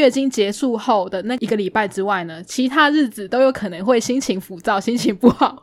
月经结束后的那一个礼拜之外呢，其他日子都有可能会心情浮躁、心情不好。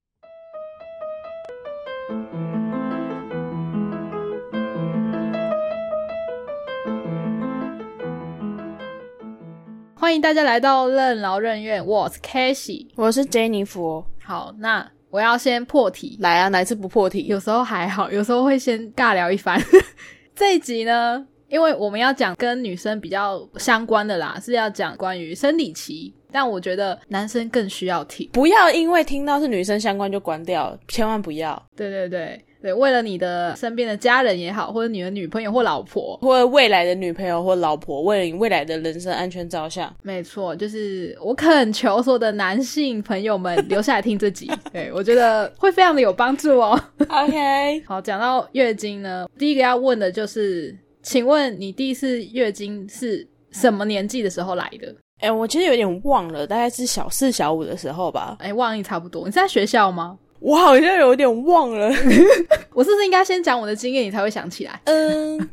欢迎大家来到任劳任怨，我是 c a s h y 我是 Jennifer。好，那我要先破题，来啊，哪次不破题？有时候还好，有时候会先尬聊一番。这一集呢，因为我们要讲跟女生比较相关的啦，是要讲关于生理期，但我觉得男生更需要听。不要因为听到是女生相关就关掉，千万不要。对对对对，为了你的身边的家人也好，或者你的女朋友或老婆，或者未来的女朋友或老婆，为了你未来的人身安全着想，没错，就是我恳求所有的男性朋友们留下来听这集，对我觉得会非常的有帮助哦。OK，好，讲到月经呢，第一个要问的就是，请问你第一次月经是什么年纪的时候来的？哎、我其实有点忘了，大概是小四、小五的时候吧。哎，忘你差不多。你是在学校吗？我好像有点忘了。我是不是应该先讲我的经验，你才会想起来？嗯，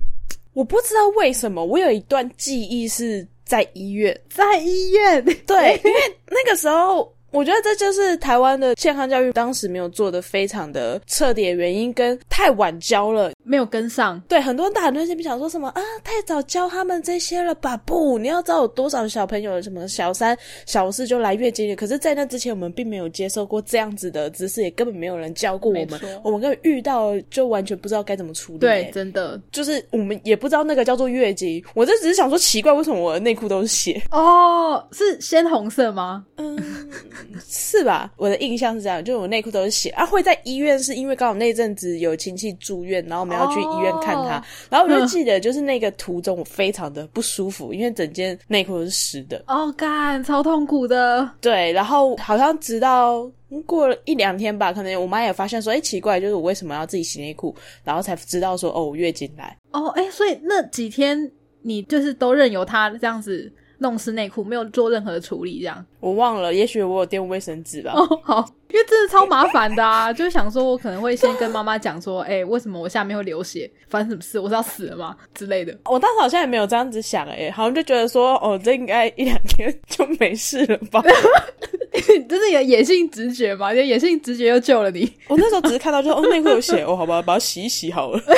我不知道为什么，我有一段记忆是在医院。在医院。对，因为那个时候。我觉得这就是台湾的健康教育当时没有做的非常的彻底的原因，跟太晚教了。没有跟上，对，很多大人都在想说什么啊，太早教他们这些了吧？不，你要知道有多少小朋友什么小三、小四就来月经了，可是，在那之前我们并没有接受过这样子的知识，也根本没有人教过我们，我们根本遇到就完全不知道该怎么处理、对，欸真的就是我们也不知道那个叫做月经，我这只是想说奇怪，为什么我的内裤都是血？哦，是鲜红色吗？嗯，是吧？我的印象是这样，就是我内裤都是血啊。会在医院是因为刚好那阵子有亲戚住院，然后我们要去医院看他，哦然后我就记得就是那个途中我非常的不舒服，因为整件内裤都是湿的。哦，干，超痛苦的。对，然后好像直到嗯过了一两天吧，可能我妈也发现说，哎，奇怪，就是我为什么要自己洗内裤，然后才知道说，哦，我月经来。哦，哎，所以那几天你就是都任由他这样子弄湿内裤，没有做任何的处理，这样。我忘了，也许我有垫卫生纸吧。哦，好，因为真的超麻烦的啊，就是想说我可能会先跟妈妈讲说，哎、为什么我下面会流血？发生什么事？我是要死了吗？之类的。我当时好像也没有这样子想、哎，好像就觉得说，哦，这应该一两天就没事了吧。这是你的野性直觉嘛？你的野性直觉又救了你，我那时候只是看到就哦内裤有血，哦好吧，把它洗一洗好了。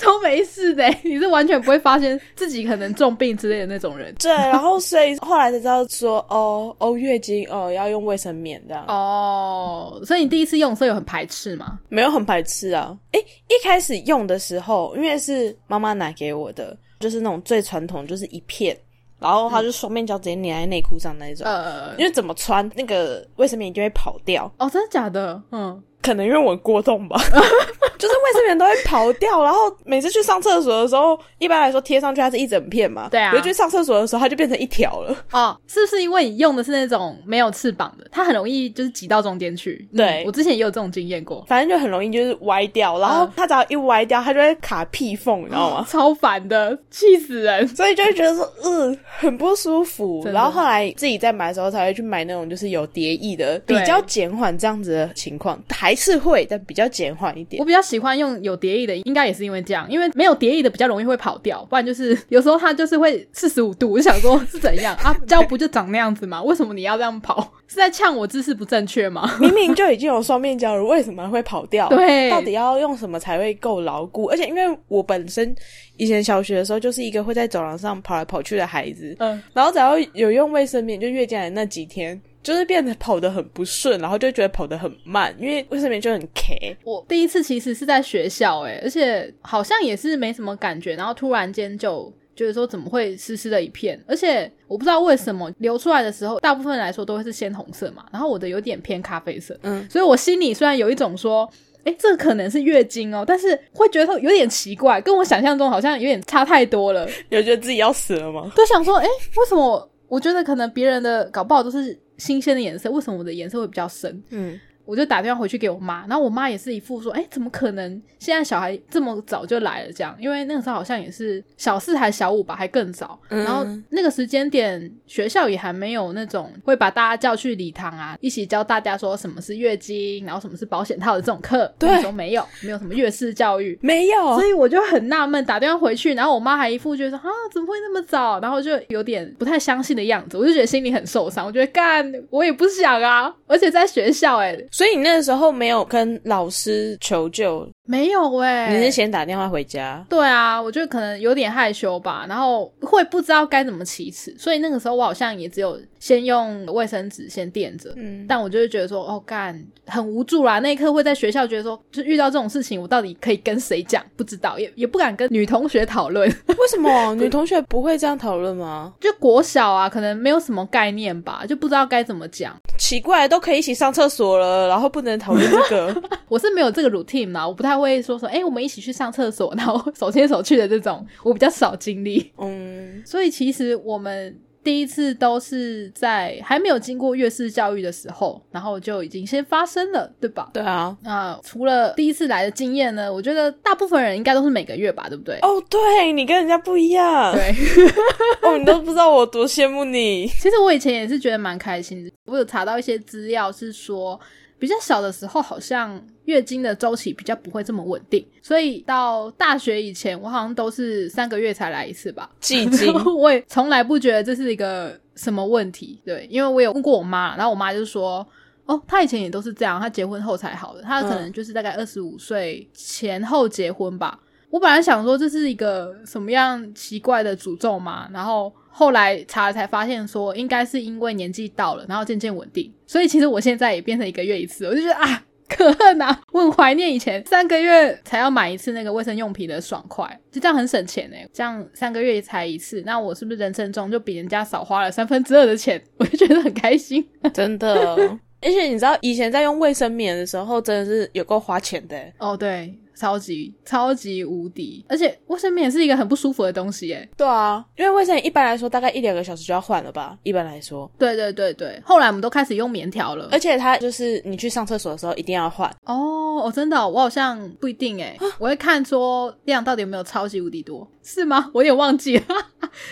都没事的、你是完全不会发现自己可能重病之类的那种人。对，然后所以后来才知道说，哦哦月经哦要用卫生棉这样，哦，所以你第一次用的时候有很排斥吗？没有很排斥啊。诶，一开始用的时候，因为是妈妈拿给我的，就是那种最传统，就是一片，然后它就双面胶直接粘在内裤上那一种。呃，因为怎么穿那个卫生棉就会跑掉，哦，真的假的？嗯，可能因为我过动吧，就是卫生棉都会跑掉，然后每次去上厕所的时候，一般来说贴上去它是一整片嘛，对啊可是去上厕所的时候它就变成一条了。哦，是不是因为你用的是那种没有翅膀的，它很容易就是挤到中间去？嗯对我之前也有这种经验过，反正就很容易就是歪掉，然后嗯它只要一歪掉，它就会卡屁缝，你知道吗？超烦的，气死人。所以就会觉得说，嗯，很不舒服。然后后来自己在买的时候，才会去买那种就是有叠翼的，比较减缓这样子的情况，还是会，但比较减缓一点我。比较喜欢用有叠翼的，应该也是因为这样，因为没有叠翼的比较容易会跑掉，不然就是有时候它就是会四十五度，我就想说 是怎样 啊？胶不就长那样子吗？为什么你要这样跑？是在呛我姿势不正确吗？明明就已经有双面胶了，为什么会跑掉？对到底要用什么才会够牢固？而且因为我本身以前小学的时候就是一个会在走廊上跑来跑去的孩子，嗯，然后只要有用卫生棉，就月经来的那几天。就是变得跑得很不顺，然后就觉得跑得很慢，因为卫生棉就很 K。我第一次其实是在学校、欸，而且好像也是没什么感觉，然后突然间就觉得说怎么会湿湿的一片，而且我不知道为什么流出来的时候，大部分来说都会是鲜红色嘛，然后我的有点偏咖啡色，嗯，所以我心里虽然有一种说。哎，这可能是月经哦，但是会觉得有点奇怪，跟我想象中好像有点差太多了。有觉得自己要死了吗？都想说，哎，为什么我我觉得可能别人的搞不好都是新鲜的颜色，为什么我的颜色会比较深？嗯，我就打电话回去给我妈，然后我妈也是一副说，哎，怎么可能？现在小孩这么早就来了，这样，因为那个时候好像也是小四还小五吧，还更早。然后那个时间点，学校也还没有那种会把大家叫去礼堂啊，一起教大家说什么是月经，然后什么是保险套的这种课，对，都没有，没有什么月事教育，没有。所以我就很纳闷，打电话回去，然后我妈还一副觉得说啊，怎么会那么早？然后就有点不太相信的样子，我就觉得心里很受伤。我觉得干，我也不想啊，而且在学校哎，所以你那时候没有跟老师求救。没有哎，你是先打电话回家？对啊，我觉得可能有点害羞吧，然后会不知道该怎么启齿，所以那个时候我好像也只有先用卫生纸先垫着。嗯，但我就会觉得说，哦，干很无助啦。那一刻会在学校觉得说，就遇到这种事情，我到底可以跟谁讲？不知道，也也不敢跟女同学讨论。为什么 女同学不会这样讨论吗？就国小啊，可能没有什么概念吧，就不知道该怎么讲。奇怪，都可以一起上厕所了，然后不能讨论这个？我是没有这个 routine 嘛，我不太会说说，哎，我们一起去上厕所，然后 手牵手去的这种，我比较少经历。嗯，所以其实我们第一次都是在还没有经过月式教育的时候，然后就已经先发生了，对吧？对啊。那除了第一次来的经验呢？我觉得大部分人应该都是每个月吧，对不对？哦，对你跟人家不一样。对，哦，你都不知道我多羡慕你。其实我以前也是觉得蛮开心的。我有查到一些资料是说。比较小的时候，好像月经的周期比较不会这么稳定，所以到大学以前，我好像都是三个月才来一次吧。季经，我也从来不觉得这是一个什么问题。对，因为我有问过我妈，然后我妈就说：“哦，她以前也都是这样，她结婚后才好的，她可能就是大概二十五岁前后结婚吧。”我本来想说这是一个什么样奇怪的诅咒嘛，然后后来查了才发现说应该是因为年纪到了，然后渐渐稳定，所以其实我现在也变成一个月一次，我就觉得啊可恨啊，我很怀念以前三个月才要买一次那个卫生用品的爽快，就这样很省钱哎，这样三个月才一次，那我是不是人生中就比人家少花了三分之二的钱？我就觉得很开心，真的，而且你知道以前在用卫生棉的时候真的是有够花钱的哦，对。超级超级无敌，而且卫生棉也是一个很不舒服的东西耶。对啊，因为卫生棉一般来说大概一两个小时就要换了吧？一般来说，对对对对。后来我们都开始用棉条了，而且它就是你去上厕所的时候一定要换。哦，哦，真的，我好像不一定哎，我会看说量到底有没有超级无敌多，是吗？我有点忘记了，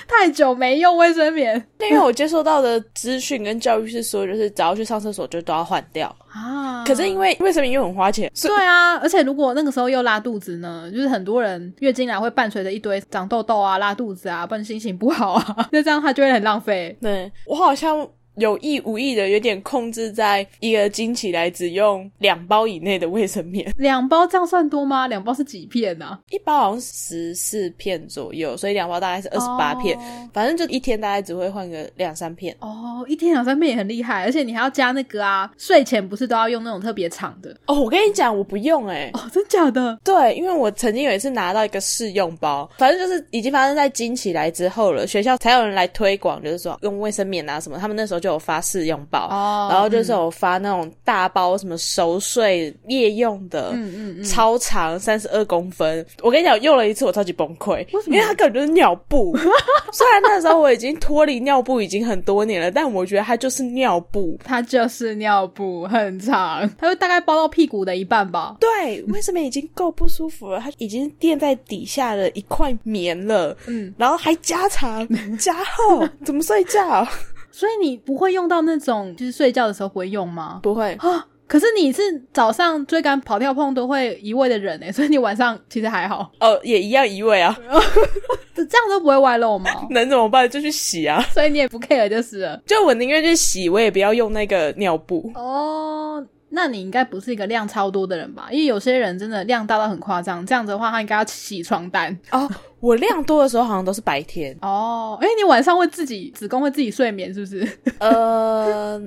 太久没用卫生棉。因为我接收到的资讯跟教育是说，就是只要去上厕所就都要换掉啊。可是因为卫生棉又很花钱，对啊，而且如果那个时候又拉肚子呢，就是很多人月经来会伴随着一堆长痘痘啊、拉肚子啊，不然心情不好啊，那这样他就会很浪费。对我好像。有意无意的有点控制在一个经起来只用两包以内的卫生棉，两包这样算多吗？两包是几片呢？一包好像十四片左右，所以两包大概是二十八片。反正就一天大概只会换个两三片。哦，一天两三片也很厉害，而且你还要加那个啊，睡前不是都要用那种特别长的？哦，我跟你讲，我不用哎。哦，真假的？对，因为我曾经有一次拿到一个试用包，反正就是已经发生在经起来之后了，学校才有人来推广，就是说用卫生棉啊什么，他们那时候就有发试用包，然后就是有发那种大包什么熟睡夜用的，嗯嗯嗯，超长三十二公分。我跟你讲，用了一次我超级崩溃，因为它根本就是尿布。虽然那时候我已经脱离尿布已经很多年了，但我觉得它就是尿布，它就是尿布，很长，它会大概包到屁股的一半吧。对，为什么已经够不舒服了？它已经垫在底下的一块棉了，嗯，然后还加长加厚，怎么睡觉？所以你不会用到那种，就是睡觉的时候不会用吗？不会啊。可是你是早上追赶、跑跳碰都会移位的人哎，所以你晚上其实还好哦，也一样移位啊。这样都不会外露吗？能怎么办？就去洗啊。所以你也不 care 就是了。就我宁愿去洗，我也不要用那个尿布哦。那你应该不是一个量超多的人吧？因为有些人真的量大到很夸张，这样子的话，他应该要洗床单哦。我量多的时候好像都是白天哦。哎，你晚上会自己子宫会自己睡眠是不是？呃，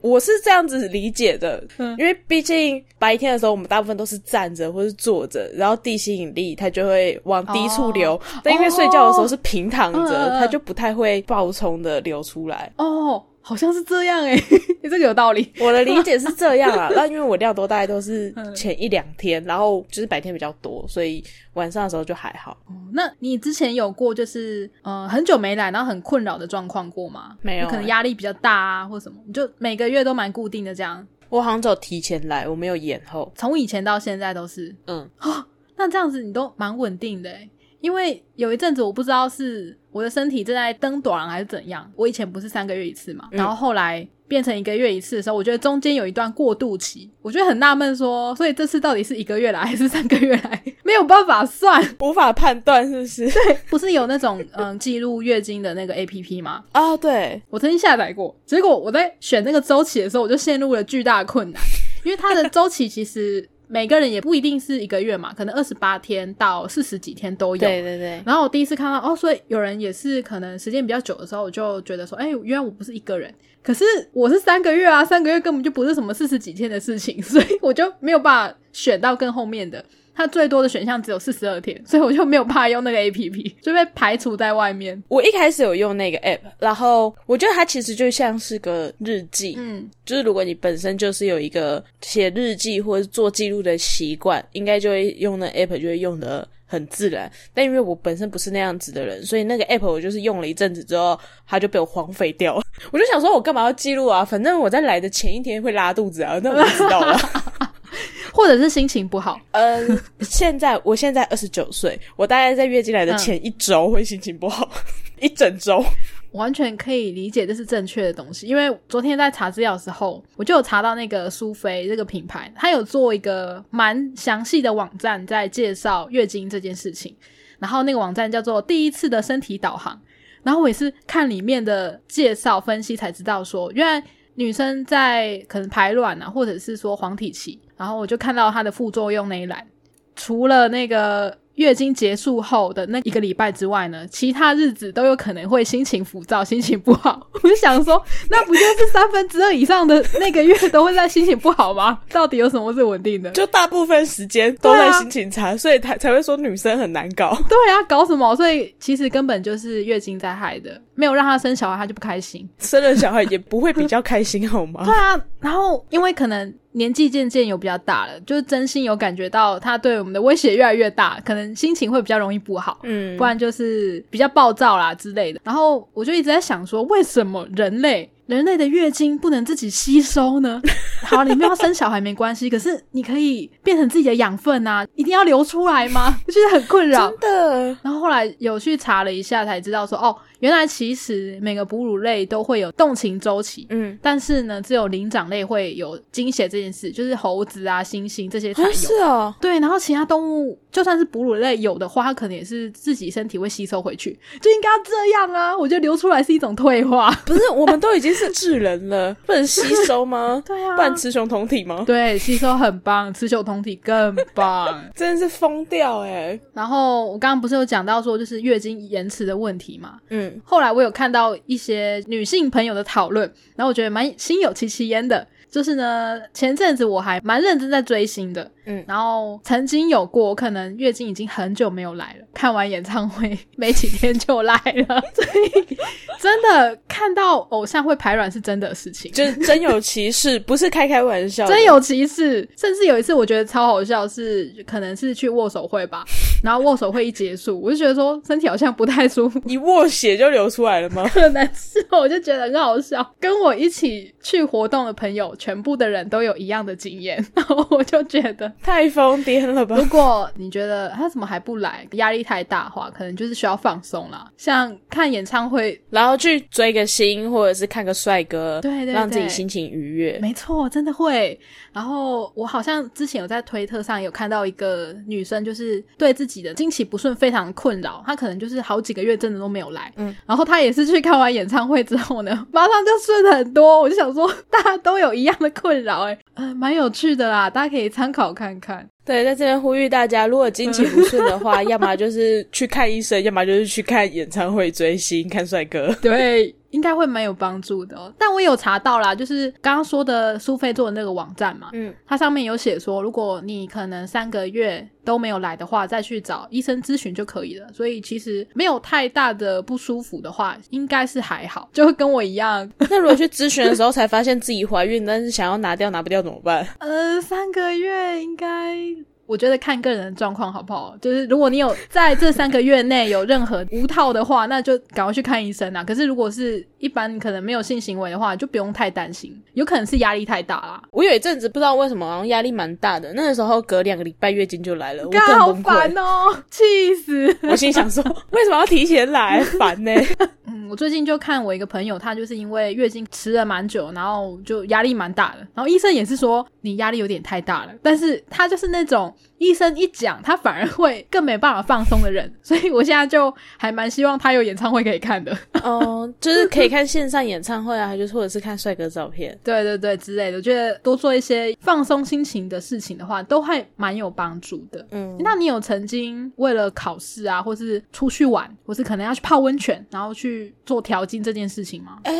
我是这样子理解的，因为毕竟白天的时候我们大部分都是站着或是坐着，然后地心引力它就会往低处流，但因为睡觉的时候是平躺着，它就不太会暴冲的流出来哦。好像是这样哎，你 这个有道理。我的理解是这样啊，那因为我量多大概都是前一两天，然后就是白天比较多，所以晚上的时候就还好。哦那你之前有过就是呃很久没来，然后很困扰的状况过吗？没有，可能压力比较大啊，或什么，你就每个月都蛮固定的这样。我好像只有提前来，我没有延后。从以前到现在都是。嗯，哦那这样子你都蛮稳定的诶，因为有一阵子我不知道是我的身体正在登短还是怎样。我以前不是三个月一次嘛，然后后来变成一个月一次的时候，我觉得中间有一段过渡期，我觉得很纳闷，说所以这次到底是一个月来还是三个月来，没有办法算，无法判断是不是？对，不是有那种嗯记录月经的那个 A P P 吗？啊，对，我曾经下载过，结果我在选那个周期的时候，我就陷入了巨大的困难，因为它的周期其实。每个人也不一定是一个月嘛，可能二十八天到四十几天都有。对对对。然后我第一次看到哦，所以有人也是可能时间比较久的时候，我就觉得说，哎，原来我不是一个人，可是我是三个月啊，三个月根本就不是什么四十几天的事情，所以我就没有办法选到更后面的。它最多的选项只有四十二天，所以我就没有办法用那个 A P P，就被排除在外面。我一开始有用那个 App，然后我觉得它其实就像是个日记，嗯，就是如果你本身就是有一个写日记或者做记录的习惯，应该就会用那 App 就会用的很自然。但因为我本身不是那样子的人，所以那个 App 我就是用了一阵子之后，它就被我荒废掉了。我就想说，我干嘛要记录啊？反正我在来的前一天会拉肚子啊，那我就知道了。或者是心情不好。嗯，现在我现在二十九岁，我大概在月经来的前一周会心情不好，一整周。完全可以理解这是正确的东西，因为昨天在查资料的时候，我就有查到那个苏菲这个品牌，它有做一个蛮详细的网站在介绍月经这件事情。然后那个网站叫做“第一次的身体导航”，然后我也是看里面的介绍分析才知道说，原来女生在可能排卵啊，或者是说黄体期。然后我就看到它的副作用那一栏，除了那个。月经结束后的那一个礼拜之外呢，其他日子都有可能会心情浮躁、心情不好。我就想说，那不就是三分之二以上的那个月都会在心情不好吗？到底有什么是稳定的？就大部分时间都在心情差，所以才才会说女生很难搞。对啊，搞什么？所以其实根本就是月经在害的，没有让她生小孩，她就不开心。生了小孩也不会比较开心，好吗？对啊，然后因为可能。年纪渐渐有比较大了，就是真心有感觉到他对我们的威胁越来越大，可能心情会比较容易不好，嗯，不然就是比较暴躁啦之类的。然后我就一直在想说，为什么人类？人类的月经不能自己吸收呢？好，你们要生小孩没关系，可是你可以变成自己的养分啊！一定要流出来吗？我觉得很困扰。真的。然后后来有去查了一下，才知道说，哦，原来其实每个哺乳类都会有动情周期，嗯，但是呢，只有灵长类会有经血这件事，就是猴子啊、猩猩这些才有。是哦。对，然后其他动物就算是哺乳类有的话，它可能也是自己身体会吸收回去，就应该要这样啊！我觉得流出来是一种退化。不是，我们都已经是。智人了，不能吸收吗？对啊，不然雌雄同体吗？对，吸收很棒，雌雄同体更棒，真的是疯掉哎！然后我刚刚不是有讲到说，就是月经延迟的问题嘛？嗯，后来我有看到一些女性朋友的讨论，然后我觉得蛮心有戚戚焉的。就是呢，前阵子我还蛮认真在追星的，嗯，然后曾经有过，可能月经已经很久没有来了，看完演唱会没几天就来了，所以真的看到偶像会排卵是真的事情，就是真有其事，不是开开玩笑，真有其事。甚至有一次我觉得超好笑，是可能是去握手会吧，然后握手会一结束，我就觉得说身体好像不太舒服，一握血就流出来了吗？很难受，我就觉得很好笑。跟我一起去活动的朋友。全部的人都有一样的经验，然后我就觉得太疯癫了吧。如果你觉得他怎么还不来，压力太大的话，可能就是需要放松啦，像看演唱会，然后去追个星，或者是看个帅哥，对对，让自己心情愉悦。没错，真的会。然后我好像之前有在推特上有看到一个女生，就是对自己的经期不顺非常困扰，他可能就是好几个月真的都没有来。嗯，然后他也是去看完演唱会之后呢，马上就顺很多。我就想说，大家都有一样。的困扰哎，呃，蛮有趣的啦，大家可以参考看看。对，在这边呼吁大家，如果经期不顺的话，要么就是去看医生，要么就是去看演唱会、追星、看帅哥。对。应该会蛮有帮助的，但我有查到啦，就是刚刚说的苏菲做的那个网站嘛，嗯，它上面有写说，如果你可能三个月都没有来的话，再去找医生咨询就可以了。所以其实没有太大的不舒服的话，应该是还好，就会跟我一样。那如果去咨询的时候才发现自己怀孕，但是想要拿掉拿不掉怎么办？呃，三个月应该我觉得看个人的状况好不好？就是如果你有在这三个月内有任何无套的话，那就赶快去看医生啦。可是如果是一般可能没有性行为的话，就不用太担心，有可能是压力太大啦。我有一阵子不知道为什么，好像压力蛮大的。那个时候隔两个礼拜月经就来了，我好崩烦。哦，气死！我心想说，为什么要提前来？烦呢、嗯，我最近就看我一个朋友，他就是因为月经吃了蛮久，然后就压力蛮大的，然后医生也是说你压力有点太大了，但是他就是那种医生一讲，他反而会更没办法放松的人，所以我现在就还蛮希望他有演唱会可以看的，哦，就是可以看线上演唱会啊，还就是或者是看帅哥照片。对对对之类的，我觉得多做一些放松心情的事情的话，都还蛮有帮助的。嗯，那你有曾经为了考试啊，或是出去玩，或是可能要去泡温泉，然后去做调经这件事情吗？哎、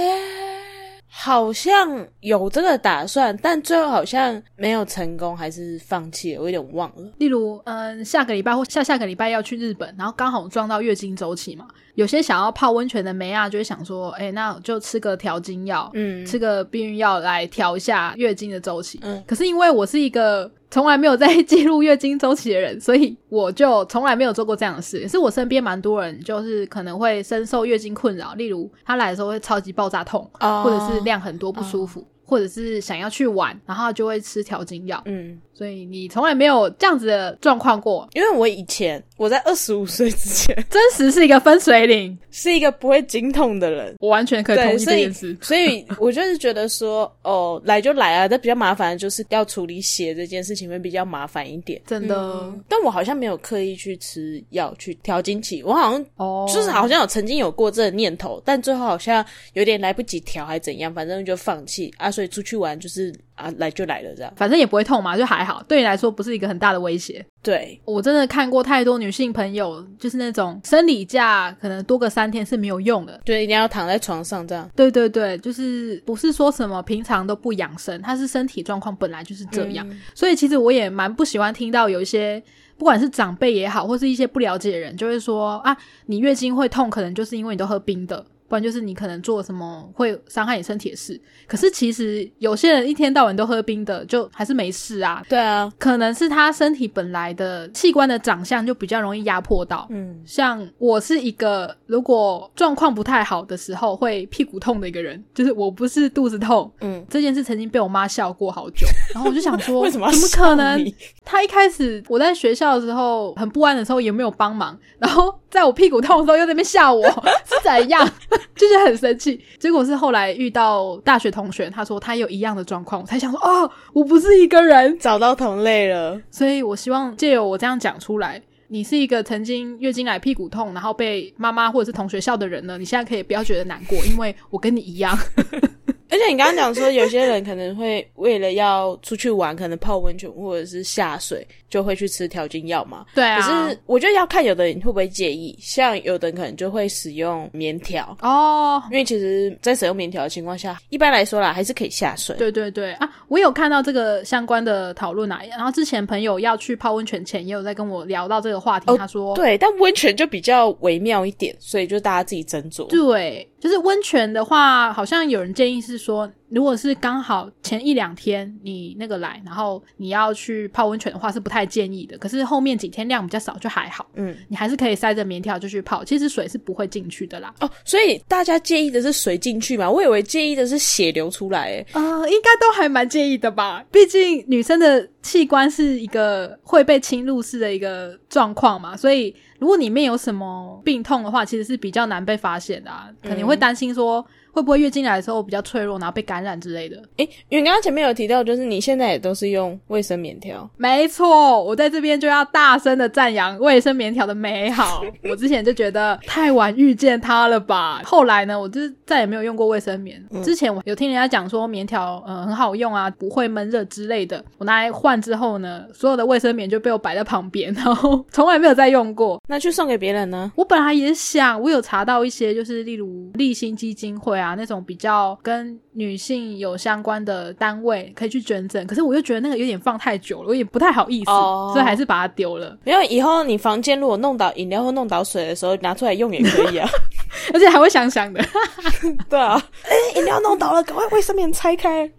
好像有这个打算，但最后好像没有成功，还是放弃了，我有点忘了。例如，嗯，下个礼拜或下下个礼拜要去日本，然后刚好撞到月经周期嘛，有些想要泡温泉的梅亚，就会想说，哎、那就吃个调经药，嗯，吃个避孕药来调一下月经的周期。嗯可是因为我是一个从来没有在记录月经周期的人，所以我就从来没有做过这样的事。也是我身边蛮多人就是可能会深受月经困扰，例如他来的时候会超级爆炸痛，哦或者是量很多不舒服。或者是想要去玩，然后就会吃调经药，嗯，所以你从来没有这样子的状况过，因为我以前我在二十五岁之前 真实是一个分水岭，是一个不会经痛的人。我完全可以同对，意所以这件事。所以我就是觉得说，哦，来就来啊，但比较麻烦的就是要处理血这件事情会比较麻烦一点。真的、嗯但我好像没有刻意去吃药去调经期，我好像哦，就是好像有曾经有过这个念头，但最后好像有点来不及调，还怎样，反正就放弃啊。所以出去玩就是啊，来就来了这样。反正也不会痛嘛，就还好，对你来说不是一个很大的威胁。对，我真的看过太多女性朋友，就是那种生理假可能多个三天是没有用的。就一定要躺在床上这样。对对对，就是不是说什么平常都不养生，她是身体状况本来就是这样。嗯所以其实我也蛮不喜欢听到有一些，不管是长辈也好，或是一些不了解的人，就会说啊，你月经会痛，可能就是因为你都喝冰的。不然就是你可能做什么会伤害你身体的事，可是其实有些人一天到晚都喝冰的，就还是没事啊。对啊，可能是他身体本来的器官的长相就比较容易压迫到。嗯，像我是一个如果状况不太好的时候会屁股痛的一个人，就是我不是肚子痛，嗯，这件事曾经被我妈笑过好久，然后我就想说，为什么怎么可能他？一开始我在学校的时候很不安的时候也没有帮忙，然后在我屁股痛的时候又在那边吓我，是怎样？就是很生气。结果是后来遇到大学同学，他说他有一样的状况，我才想说哦，我不是一个人。找到同类了。所以我希望借由我这样讲出来。你是一个曾经月经来屁股痛，然后被妈妈或者是同学笑的人呢，你现在可以不要觉得难过，因为我跟你一样。而且你刚刚讲说，有些人可能会为了要出去玩，可能泡温泉或者是下水，就会去吃调经药嘛。对啊，可是我觉得要看有的人会不会介意，像有的人可能就会使用棉条，哦，因为其实，在使用棉条的情况下，一般来说啦，还是可以下水。对对对啊，我有看到这个相关的讨论啊。然后之前朋友要去泡温泉前，也有在跟我聊到这个话题。哦他说，对，但温泉就比较微妙一点，所以就大家自己斟酌。对，就是温泉的话，好像有人建议是说，如果是刚好前一两天你那个来，然后你要去泡温泉的话，是不太建议的。可是后面几天量比较少，就还好，嗯，你还是可以塞着棉条就去泡，其实水是不会进去的啦。哦，所以大家介意的是水进去嘛？我以为介意的是血流出来，诶啊、应该都还蛮介意的吧？毕竟女生的器官是一个会被侵入式的一个状况嘛，所以如果里面有什么病痛的话，其实是比较难被发现的、啊，肯定会担心说会不会月经来的时候比较脆弱，然后被感染之类的。诶，因为刚刚前面有提到，就是你现在也都是用卫生棉条，没错，我在这边就要大声的赞扬卫生棉条的美好。我之前就觉得太晚遇见它了吧，后来呢，我就再也没有用过卫生棉。之前我有听人家讲说棉条呃很好用啊，不会闷热之类的。我拿来换之后呢，所有的卫生棉就被我摆在旁边，然后从来没有再用过。那去送给别人呢？我本来也想，我有查到一些，就是例如立新基金会啊那种比较跟女性有相关的单位可以去捐赠，可是我又觉得那个有点放太久了，我也不太好意思，哦所以还是把它丢了。没有，以后你房间如果弄倒饮料或弄倒水的时候，拿出来用也可以啊。而且还会香香的。对啊，哎，饮料弄倒了，赶快卫生棉拆开。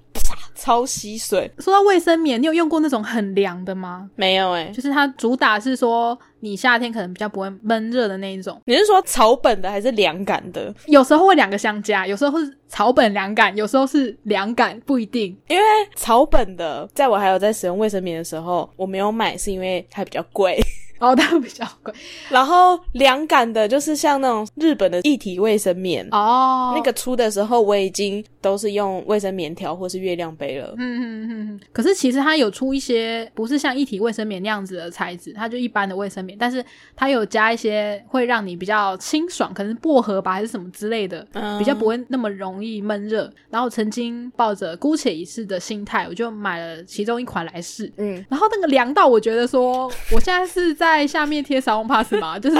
超吸水。说到卫生棉，你有用过那种很凉的吗？没有哎、就是它主打是说你夏天可能比较不会闷热的那一种，你是说草本的还是凉感的？有时候会两个相加，有时候是草本凉感，有时候是凉感，不一定。因为草本的，在我还有在使用卫生棉的时候，我没有买，是因为它比较贵。哦，它比较贵然后凉感的，就是像那种日本的一体卫生棉，哦。那个出的时候，我已经都是用卫生棉条或是月亮杯了。嗯嗯嗯嗯，可是其实它有出一些不是像一体卫生棉那样子的材质，它就一般的卫生棉，但是它有加一些会让你比较清爽，可能是薄荷吧还是什么之类的，嗯比较不会那么容易闷热。然后曾经抱着姑且一试的心态，我就买了其中一款来试。嗯，然后那个凉到，我觉得说，我现在是在下面贴沙龙 pass 吗？就是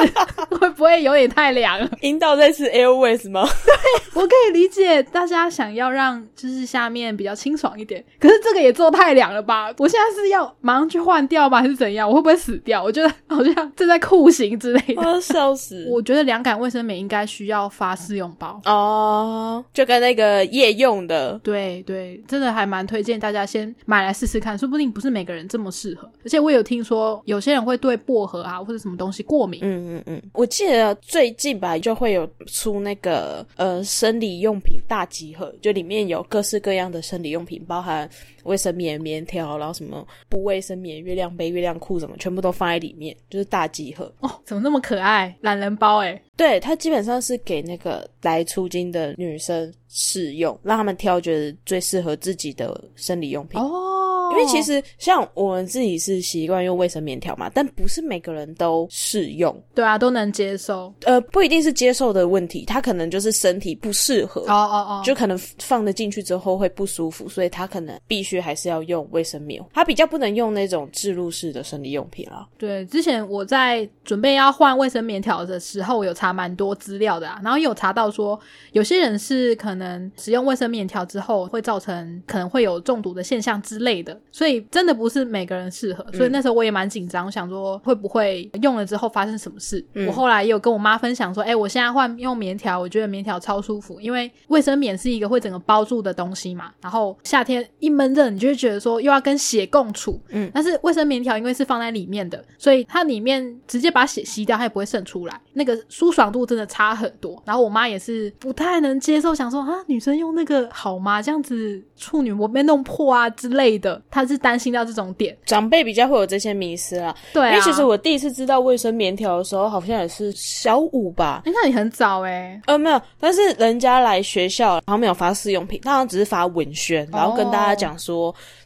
会不会有点太凉了？阴道在吃 Airways 吗？对我可以理解大家想要让就是下面比较清爽一点，可是这个也做太凉了吧？我现在是要马上去换掉吗？还是怎样？我会不会死掉？我觉得好像正在酷刑之类的。我要笑死！我觉得凉感卫生棉应该需要发试用包。哦，就跟那个夜用的，对对，真的还蛮推荐大家先买来试试看，说不定不是每个人这么适合。而且我有听说有些人会对薄荷啊或者什么东西过敏，嗯嗯嗯，我记得最近吧就会有出那个呃生理用品大集合，就里面有各式各样的生理用品，包含卫生棉、棉条，然后什么不卫生棉、月亮杯、月亮裤什么，全部都放在里面，就是大集合。哦，怎么那么可爱？懒人包哎、对，它基本上是给那个来出经的女生试用，让他们挑觉得最适合自己的生理用品。哦，因为其实像我们自己是习惯用卫生棉条嘛，但不是每个人都适用，对啊，都能接受。呃，不一定是接受的问题，他可能就是身体不适合，哦哦哦，就可能放得进去之后会不舒服，所以他可能必须还是要用卫生棉，它比较不能用那种置入式的生理用品啊。对，之前我在准备要换卫生棉条的时候，有查蛮多资料的啊，然后有查到说，有些人是可能使用卫生棉条之后会造成可能会有中毒的现象之类的，所以真的不是每个人适合。所以那时候我也蛮紧张，想说会不会用了之后发生什么事。嗯我后来也有跟我妈分享说，哎、我现在换用棉条，我觉得棉条超舒服，因为卫生棉是一个会整个包住的东西嘛，然后夏天一闷热，你就会觉得说又要跟血共处，嗯但是卫生棉条因为是放在里面的，所以它里面直接把血吸掉，它也不会渗出来，那个舒爽度真的差很多。然后我妈也是不太能接受，想说啊，女生用那个好吗？这样子处女膜被弄破啊之类的，她是担心到这种点。长辈比较会有这些迷思啦，对啊，因为其实我第一次知道卫生棉条的时候，好像也是小五吧。哎、那你很早哎、呃，没有，但是人家来学校，然后没有发试用品，他好像只是发文宣，然后跟大家讲说，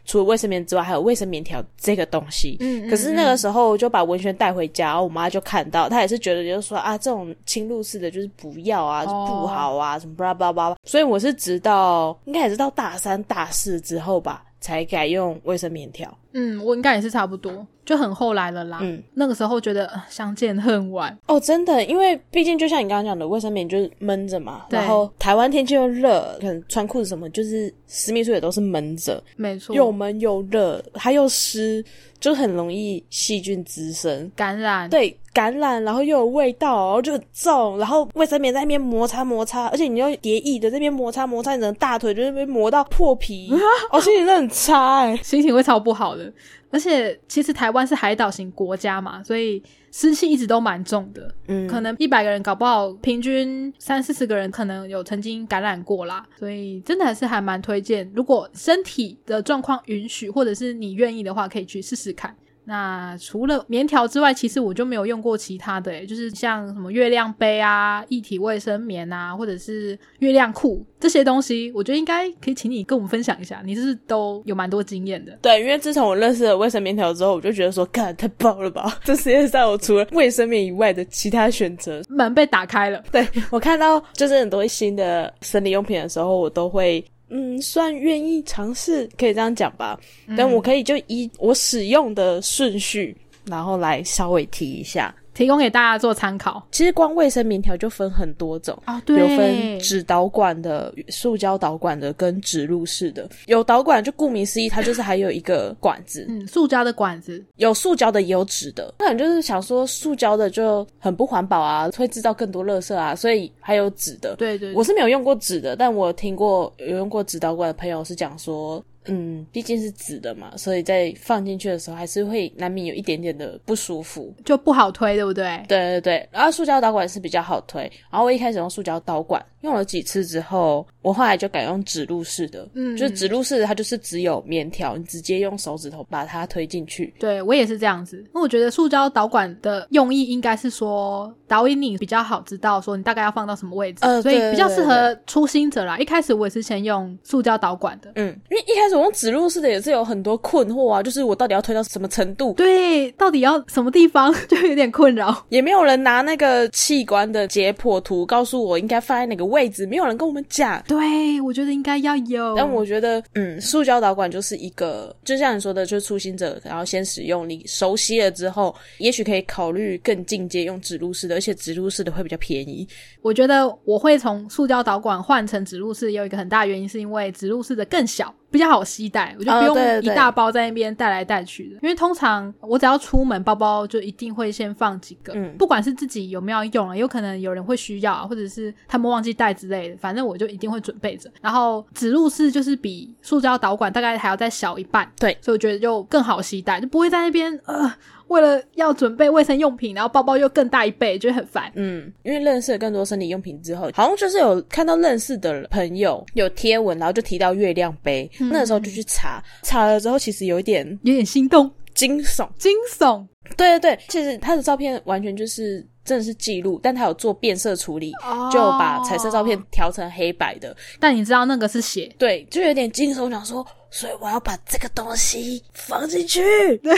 除了卫生棉之外，还有卫生棉条这个东西。嗯，嗯可是那个时候我就把文轩带回家，然后我妈就看到，她也是觉得就是说啊，这种侵入式的就是不要啊，哦不好啊，什么巴拉巴拉巴拉。所以我是直到应该也是到大三大四之后吧，才改用卫生棉条。嗯，我应该也是差不多，就很后来了啦。嗯，那个时候觉得、呃相见恨晚，哦，真的，因为毕竟就像你刚刚讲的，卫生棉就是闷着嘛，然后台湾天气又热，可能穿裤子什么，就是私密处也都是闷着，没错，又闷又热，它又湿，就很容易细菌滋生。感染，对，感染，然后又有味道，然后就很重，然后卫生棉在那边摩擦摩擦，而且你又叠翼的在那边摩擦摩擦，你的大腿就在那边磨到破皮，哦，心情真的很差哎、心情会超不好的。而且其实台湾是海岛型国家嘛，所以湿气一直都蛮重的。嗯，可能一百个人搞不好，平均三四十个人可能有曾经感染过啦，所以真的还是还蛮推荐，如果身体的状况允许，或者是你愿意的话，可以去试试看。那除了棉条之外，其实我就没有用过其他的、欸，就是像什么月亮杯啊、一体卫生棉啊，或者是月亮裤这些东西，我觉得应该可以请你跟我们分享一下，你是不是都有蛮多经验的？对，因为自从我认识了卫生棉条之后，我就觉得说，干太棒了吧！这世界上我除了卫生棉以外的其他选择。门被打开了，对我看到就是很多新的生理用品的时候，我都会嗯算愿意尝试，可以这样讲吧。但我可以就依我使用的顺序，然后来稍微提一下。提供给大家做参考其实光卫生棉条就分很多种。啊。有分纸导管的、塑胶导管的跟植入式的。有导管就顾名思义，它就是还有一个管子，嗯，塑胶的管子，有塑胶的也有纸的。那你就是想说，塑胶的就很不环保啊，会制造更多垃圾啊，所以还有纸的。对对我是没有用过纸的，但我听过有用过纸导管的朋友是讲说，嗯，毕竟是纸的嘛，所以在放进去的时候还是会难免有一点点的不舒服。就不好推，对不对？对对对，然后塑胶导管是比较好推，然后我一开始用塑胶导管，用了几次之后，我后来就改用指路式的，嗯就是指路式的，它就是只有棉条，你直接用手指头把它推进去。对我也是这样子，那我觉得塑胶导管的用意应该是说导引你比较好知道说你大概要放到什么位置，呃所以比较适合初心者啦。一开始我也是先用塑胶导管的，嗯，因为一开始我用指路式的也是有很多困惑啊，就是我到底要推到什么程度，对，到底要什么地方 就有点困扰。也没有人拿那个器官的解剖图告诉我应该放在哪个位置，没有人跟我们讲。对，我觉得应该要有。但我觉得，嗯，塑胶导管就是一个，就像你说的，就是初心者，然后先使用，你熟悉了之后，也许可以考虑更进阶用植入式的，而且植入式的会比较便宜。我觉得我会从塑胶导管换成植入式，也有一个很大原因，是因为植入式的更小，比较好携带，我就不用一大包在那边带来带去的。因为通常我只要出门，包包就一定会先放几个，嗯不管是自己有没有用啊，有可能有人会需要啊，或者是他们忘记带之类的，反正我就一定会准备着。然后指路式就是比塑胶导管大概还要再小一半，对所以我觉得就更好携带，就不会在那边呃。为了要准备卫生用品，然后包包又更大一倍，觉得很烦。嗯，因为认识了更多生理用品之后，好像就是有看到认识的朋友有贴文，然后就提到月亮杯，那个时候就去查，查了之后其实有一点有点心动、惊悚。惊悚。对对对，其实他的照片完全就是真的是记录，但他有做变色处理，哦就把彩色照片调成黑白的。但你知道那个是血，对，就有点惊悚，想说，所以我要把这个东西放进去。对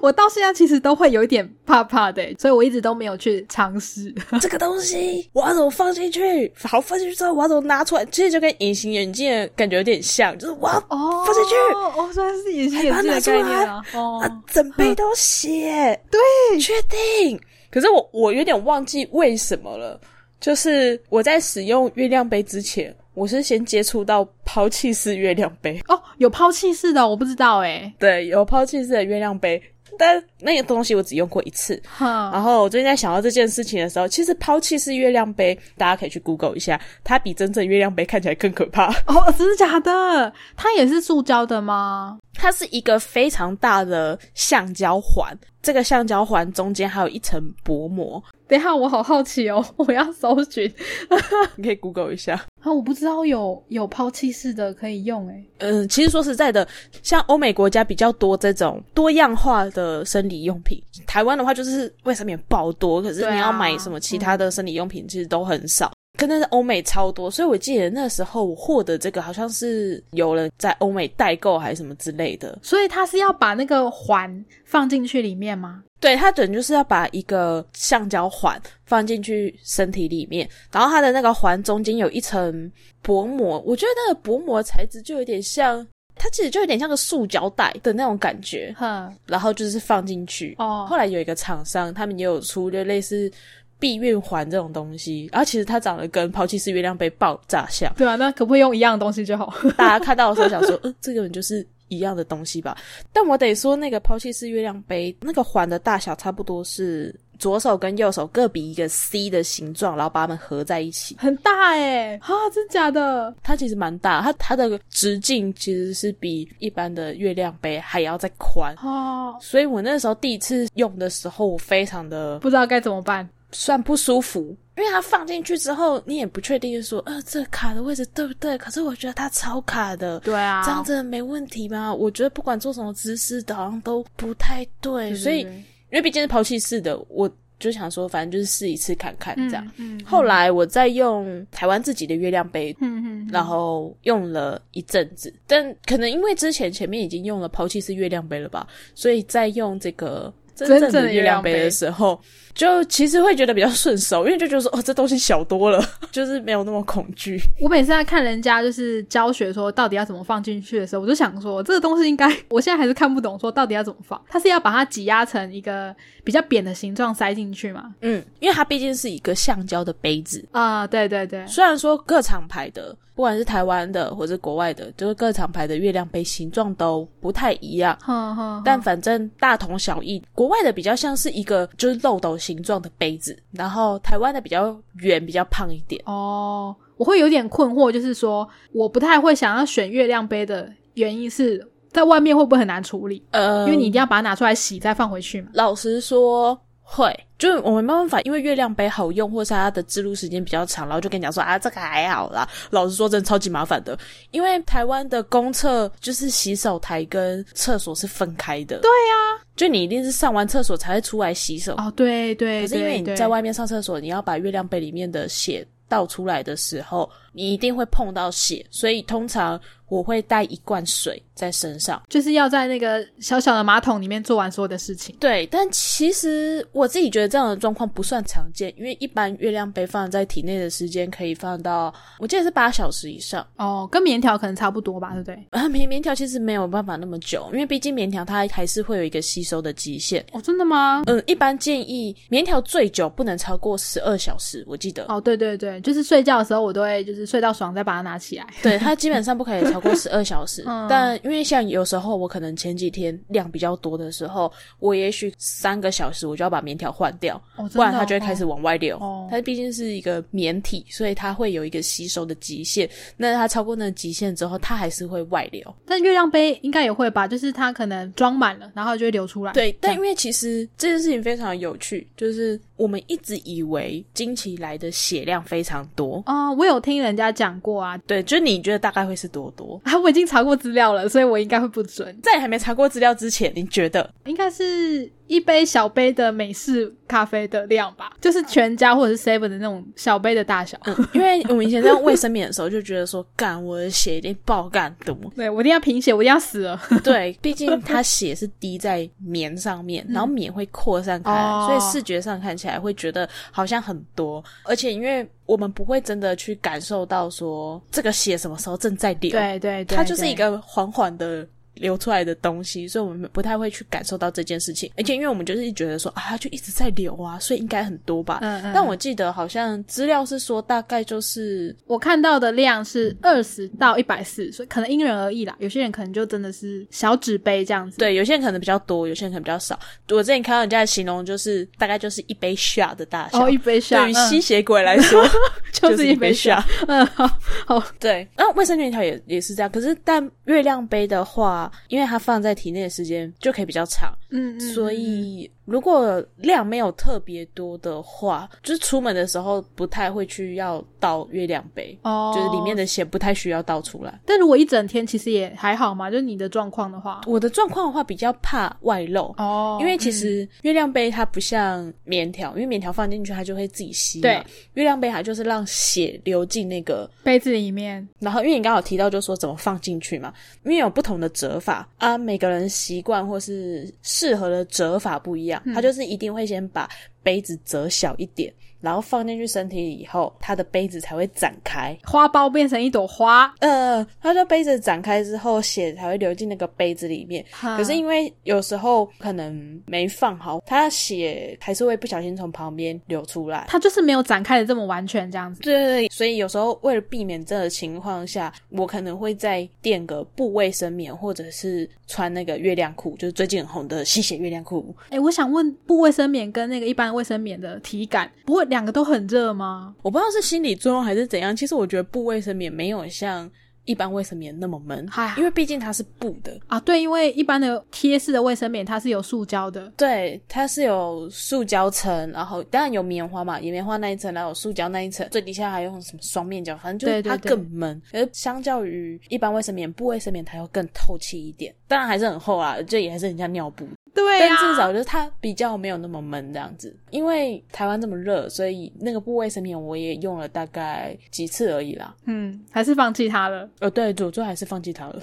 我到现在其实都会有一点怕怕的，所以我一直都没有去尝试。这个东西我要怎么放进去？好，放进去之后我要怎么拿出来？其实就跟隐形眼镜的感觉有点像，就是我要哦放进去哦，虽然是隐形眼镜的概念啊。哦，啊，整杯都血，对，确定。可是我我有点忘记为什么了，就是我在使用月亮杯之前，我是先接触到抛弃式月亮杯，哦，有抛弃式的，我不知道哎。对，有抛弃式的月亮杯，但那个东西我只用过一次。哼，然后我最近在想到这件事情的时候，其实抛弃式月亮杯，大家可以去 Google 一下，它比真正月亮杯看起来更可怕。哦，真的假的？它也是塑胶的吗？它是一个非常大的橡胶环，这个橡胶环中间还有一层薄膜，等一下，我好好奇哦，我要搜寻 你可以 Google 一下。啊！我不知道有有抛弃式的可以用哎。嗯，其实说实在的，像欧美国家比较多这种多样化的生理用品，台湾的话就是卫生棉爆多，可是你要买什么其他的生理用品，其实都很少。可那是欧美超多，所以我记得那时候我获得这个好像是有人在欧美代购还是什么之类的。所以他是要把那个环放进去里面吗？对，它等于就是要把一个橡胶环放进去身体里面，然后它的那个环中间有一层薄膜，我觉得那个薄膜材质就有点像，它其实就有点像个塑胶袋的那种感觉，哼，然后就是放进去。哦后来有一个厂商，他们也有出就类似避孕环这种东西，然后其实它长得跟抛弃式月亮杯爆炸像，对啊，那可不可以用一样的东西就好？大家看到的时候想说，呃，这个人就是一样的东西吧？但我得说，那个抛弃式月亮杯那个环的大小差不多是左手跟右手各比一个 C 的形状，然后把它们合在一起。很大哎，啊，真假的？它其实蛮大，它它的直径其实是比一般的月亮杯还要再宽。哦，所以我那时候第一次用的时候，我非常的不知道该怎么办。算不舒服，因为它放进去之后，你也不确定说，呃，这卡的位置对不对？可是我觉得它超卡的，对啊，这样真的没问题吗？我觉得不管做什么姿势的，好像都不太对。对所以，因为毕竟是抛弃式的，我就想说，反正就是试一次看看这样。嗯，后来我再用台湾自己的月亮杯，嗯嗯，然后用了一阵子，但可能因为之前前面已经用了抛弃式月亮杯了吧，所以在用这个真正的月亮杯的时候，就其实会觉得比较顺手，因为就觉得说哦，这东西小多了，就是没有那么恐惧。我每次在看人家就是教学说到底要怎么放进去的时候，我就想说这个东西应该，我现在还是看不懂，说到底要怎么放？它是要把它挤压成一个比较扁的形状塞进去嘛？嗯，因为它毕竟是一个橡胶的杯子，啊、对对对，虽然说各厂牌的，不管是台湾的或者国外的，就是各厂牌的月亮杯形状都不太一样。哼哼，但反正大同小异，国外的比较像是一个就是漏斗形状的杯子，然后台湾的比较圆、比较胖一点。哦，我会有点困惑，就是说我不太会想要选月亮杯的原因是在外面会不会很难处理？呃，因为你一定要把它拿出来洗，再放回去嘛。老实说。会，就是我们没办法，因为月亮杯好用，或是它的制录时间比较长，然后就跟你讲说啊，这个还好啦。老实说，真的超级麻烦的，因为台湾的公厕就是洗手台跟厕所是分开的。对呀，就你一定是上完厕所才会出来洗手。哦，对对。可是因为你在外面上厕所，你要把月亮杯里面的血倒出来的时候，你一定会碰到血，所以通常。我会带一罐水在身上，就是要在那个小小的马桶里面做完所有的事情。对，但其实我自己觉得这样的状况不算常见，因为一般月亮杯放在体内的时间可以放到，我记得是八小时以上。哦，跟棉条可能差不多吧，对不对？啊，棉棉条其实没有办法那么久，因为毕竟棉条它还是会有一个吸收的极限。哦，真的吗？嗯，一般建议棉条最久不能超过十二小时，我记得。哦，对对对，就是睡觉的时候我都会就是睡到爽再把它拿起来。对，它基本上不可以超过十二小时。但因为像有时候我可能前几天量比较多的时候，我也许三个小时我就要把棉条换掉，不然它就会开始往外流。它毕竟是一个棉体，所以它会有一个吸收的极限。那它超过那个极限之后，它还是会外流。但月亮杯应该也会吧？就是它可能装满了，然后就会流出来。对，但因为其实这件事情非常有趣，就是我们一直以为经期来的血量非常多啊。我有听人家讲过啊，对，就是你觉得大概会是多多 啊？我已经查。过资料了，所以我应该会不准。在还没查过资料之前，你觉得应该是？一杯小杯的美式咖啡的量吧，就是全家或者是 seven 的那种小杯的大小。因为我们以前在用卫生棉的时候，就觉得说，干我的血一定爆干多，对我一定要贫血，我一定要死了。对，毕竟它血是滴在棉上面，然后棉会扩散开，所以视觉上看起来会觉得好像很多。而且因为我们不会真的去感受到说这个血什么时候正在流，对对对，它就是一个缓缓的。流出来的东西，所以我们不太会去感受到这件事情。而且，因为我们就是觉得说啊，就一直在流啊，所以应该很多吧。嗯嗯。但我记得好像资料是说，大概就是我看到的量是二十到一百四，所以可能因人而异啦。有些人可能就真的是小纸杯这样子。对，有些人可能比较多，有些人可能比较少。我之前看到人家的形容，就是大概就是一杯 shot 的大小。哦，一杯 shot。对于吸血鬼来说，就是一杯 shot。嗯，好，好。对，那卫生棉条也也是这样。可是，但月亮杯的话。因为它放在体内的时间就可以比较长，嗯，所以。如果量没有特别多的话，就是出门的时候不太会去要倒月亮杯，哦，就是里面的血不太需要倒出来。但如果一整天其实也还好嘛，就是你的状况的话，我的状况的话比较怕外漏哦，因为其实月亮杯它不像棉条，因为棉条放进去它就会自己吸，对，月亮杯它就是让血流进那个杯子里面。然后因为你刚好提到就说怎么放进去嘛，因为有不同的折法啊，每个人习惯或是适合的折法不一样。他就是一定会先把杯子折小一点。然后放进去身体里以后，它的杯子才会展开，花苞变成一朵花。呃，它的杯子展开之后，血才会流进那个杯子里面。可是因为有时候可能没放好，它血还是会不小心从旁边流出来。它就是没有展开的这么完全这样子。对对对，所以有时候为了避免这个情况下，我可能会再垫个布卫生棉，或者是穿那个月亮裤，就是最近很红的吸血月亮裤。哎，我想问，布卫生棉跟那个一般卫生棉的体感不会？两个都很热吗？我不知道是心理作用还是怎样。其实我觉得布卫生棉没有像一般卫生棉那么闷，因为毕竟它是布的啊。对，因为一般的贴式的卫生棉它是有塑胶的，对，它是有塑胶层，然后当然有棉花嘛，有棉花那一层，然后有塑胶那一层，最底下还用什么双面胶，反正就是它更闷。而相较于一般卫生棉，布卫生棉它要更透气一点，当然还是很厚啊，这也还是很像尿布。对，但至少就是它比较没有那么闷这样子。因为台湾这么热，所以那个部卫生棉我也用了大概几次而已啦。嗯，还是放弃它了。呃，对，最后还是放弃它了。